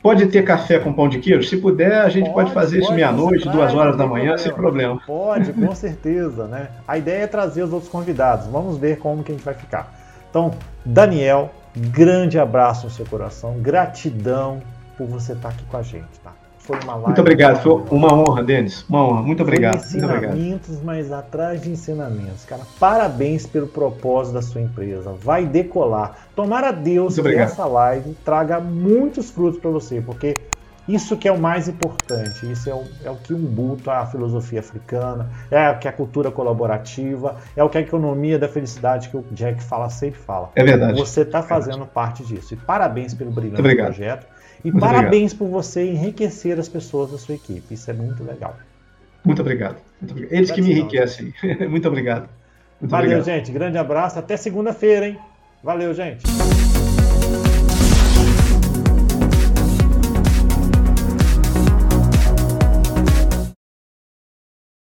Speaker 2: Pode ter café com pão de queijo? Se puder, a gente pode, pode fazer pode, isso meia-noite, duas horas da manhã, problema. sem problema.
Speaker 1: Pode, com certeza, né? A ideia é trazer os outros convidados. Vamos ver como que a gente vai ficar. Então, Daniel, grande abraço no seu coração, gratidão por você estar aqui com a gente, tá?
Speaker 2: Foi uma live. Muito obrigado, foi uma honra, Denis. Uma honra, muito obrigado.
Speaker 1: Foi ensinamentos,
Speaker 2: muito
Speaker 1: mas atrás de ensinamentos. Cara, parabéns pelo propósito da sua empresa. Vai decolar. Tomara a Deus que essa live traga muitos frutos para você, porque isso que é o mais importante, isso é o, é o que Ubuntu, a filosofia africana, é o que a cultura colaborativa, é o que a economia da felicidade que o Jack fala sempre fala.
Speaker 2: É verdade.
Speaker 1: Você está
Speaker 2: é
Speaker 1: fazendo parte disso. E parabéns pelo brilhante projeto. E muito parabéns obrigado. por você enriquecer as pessoas da sua equipe. Isso é muito legal.
Speaker 2: Muito obrigado. Muito obrigado. Eles que me enriquecem. muito obrigado. Muito
Speaker 1: Valeu,
Speaker 2: obrigado.
Speaker 1: gente. Grande abraço. Até segunda-feira, hein? Valeu, gente.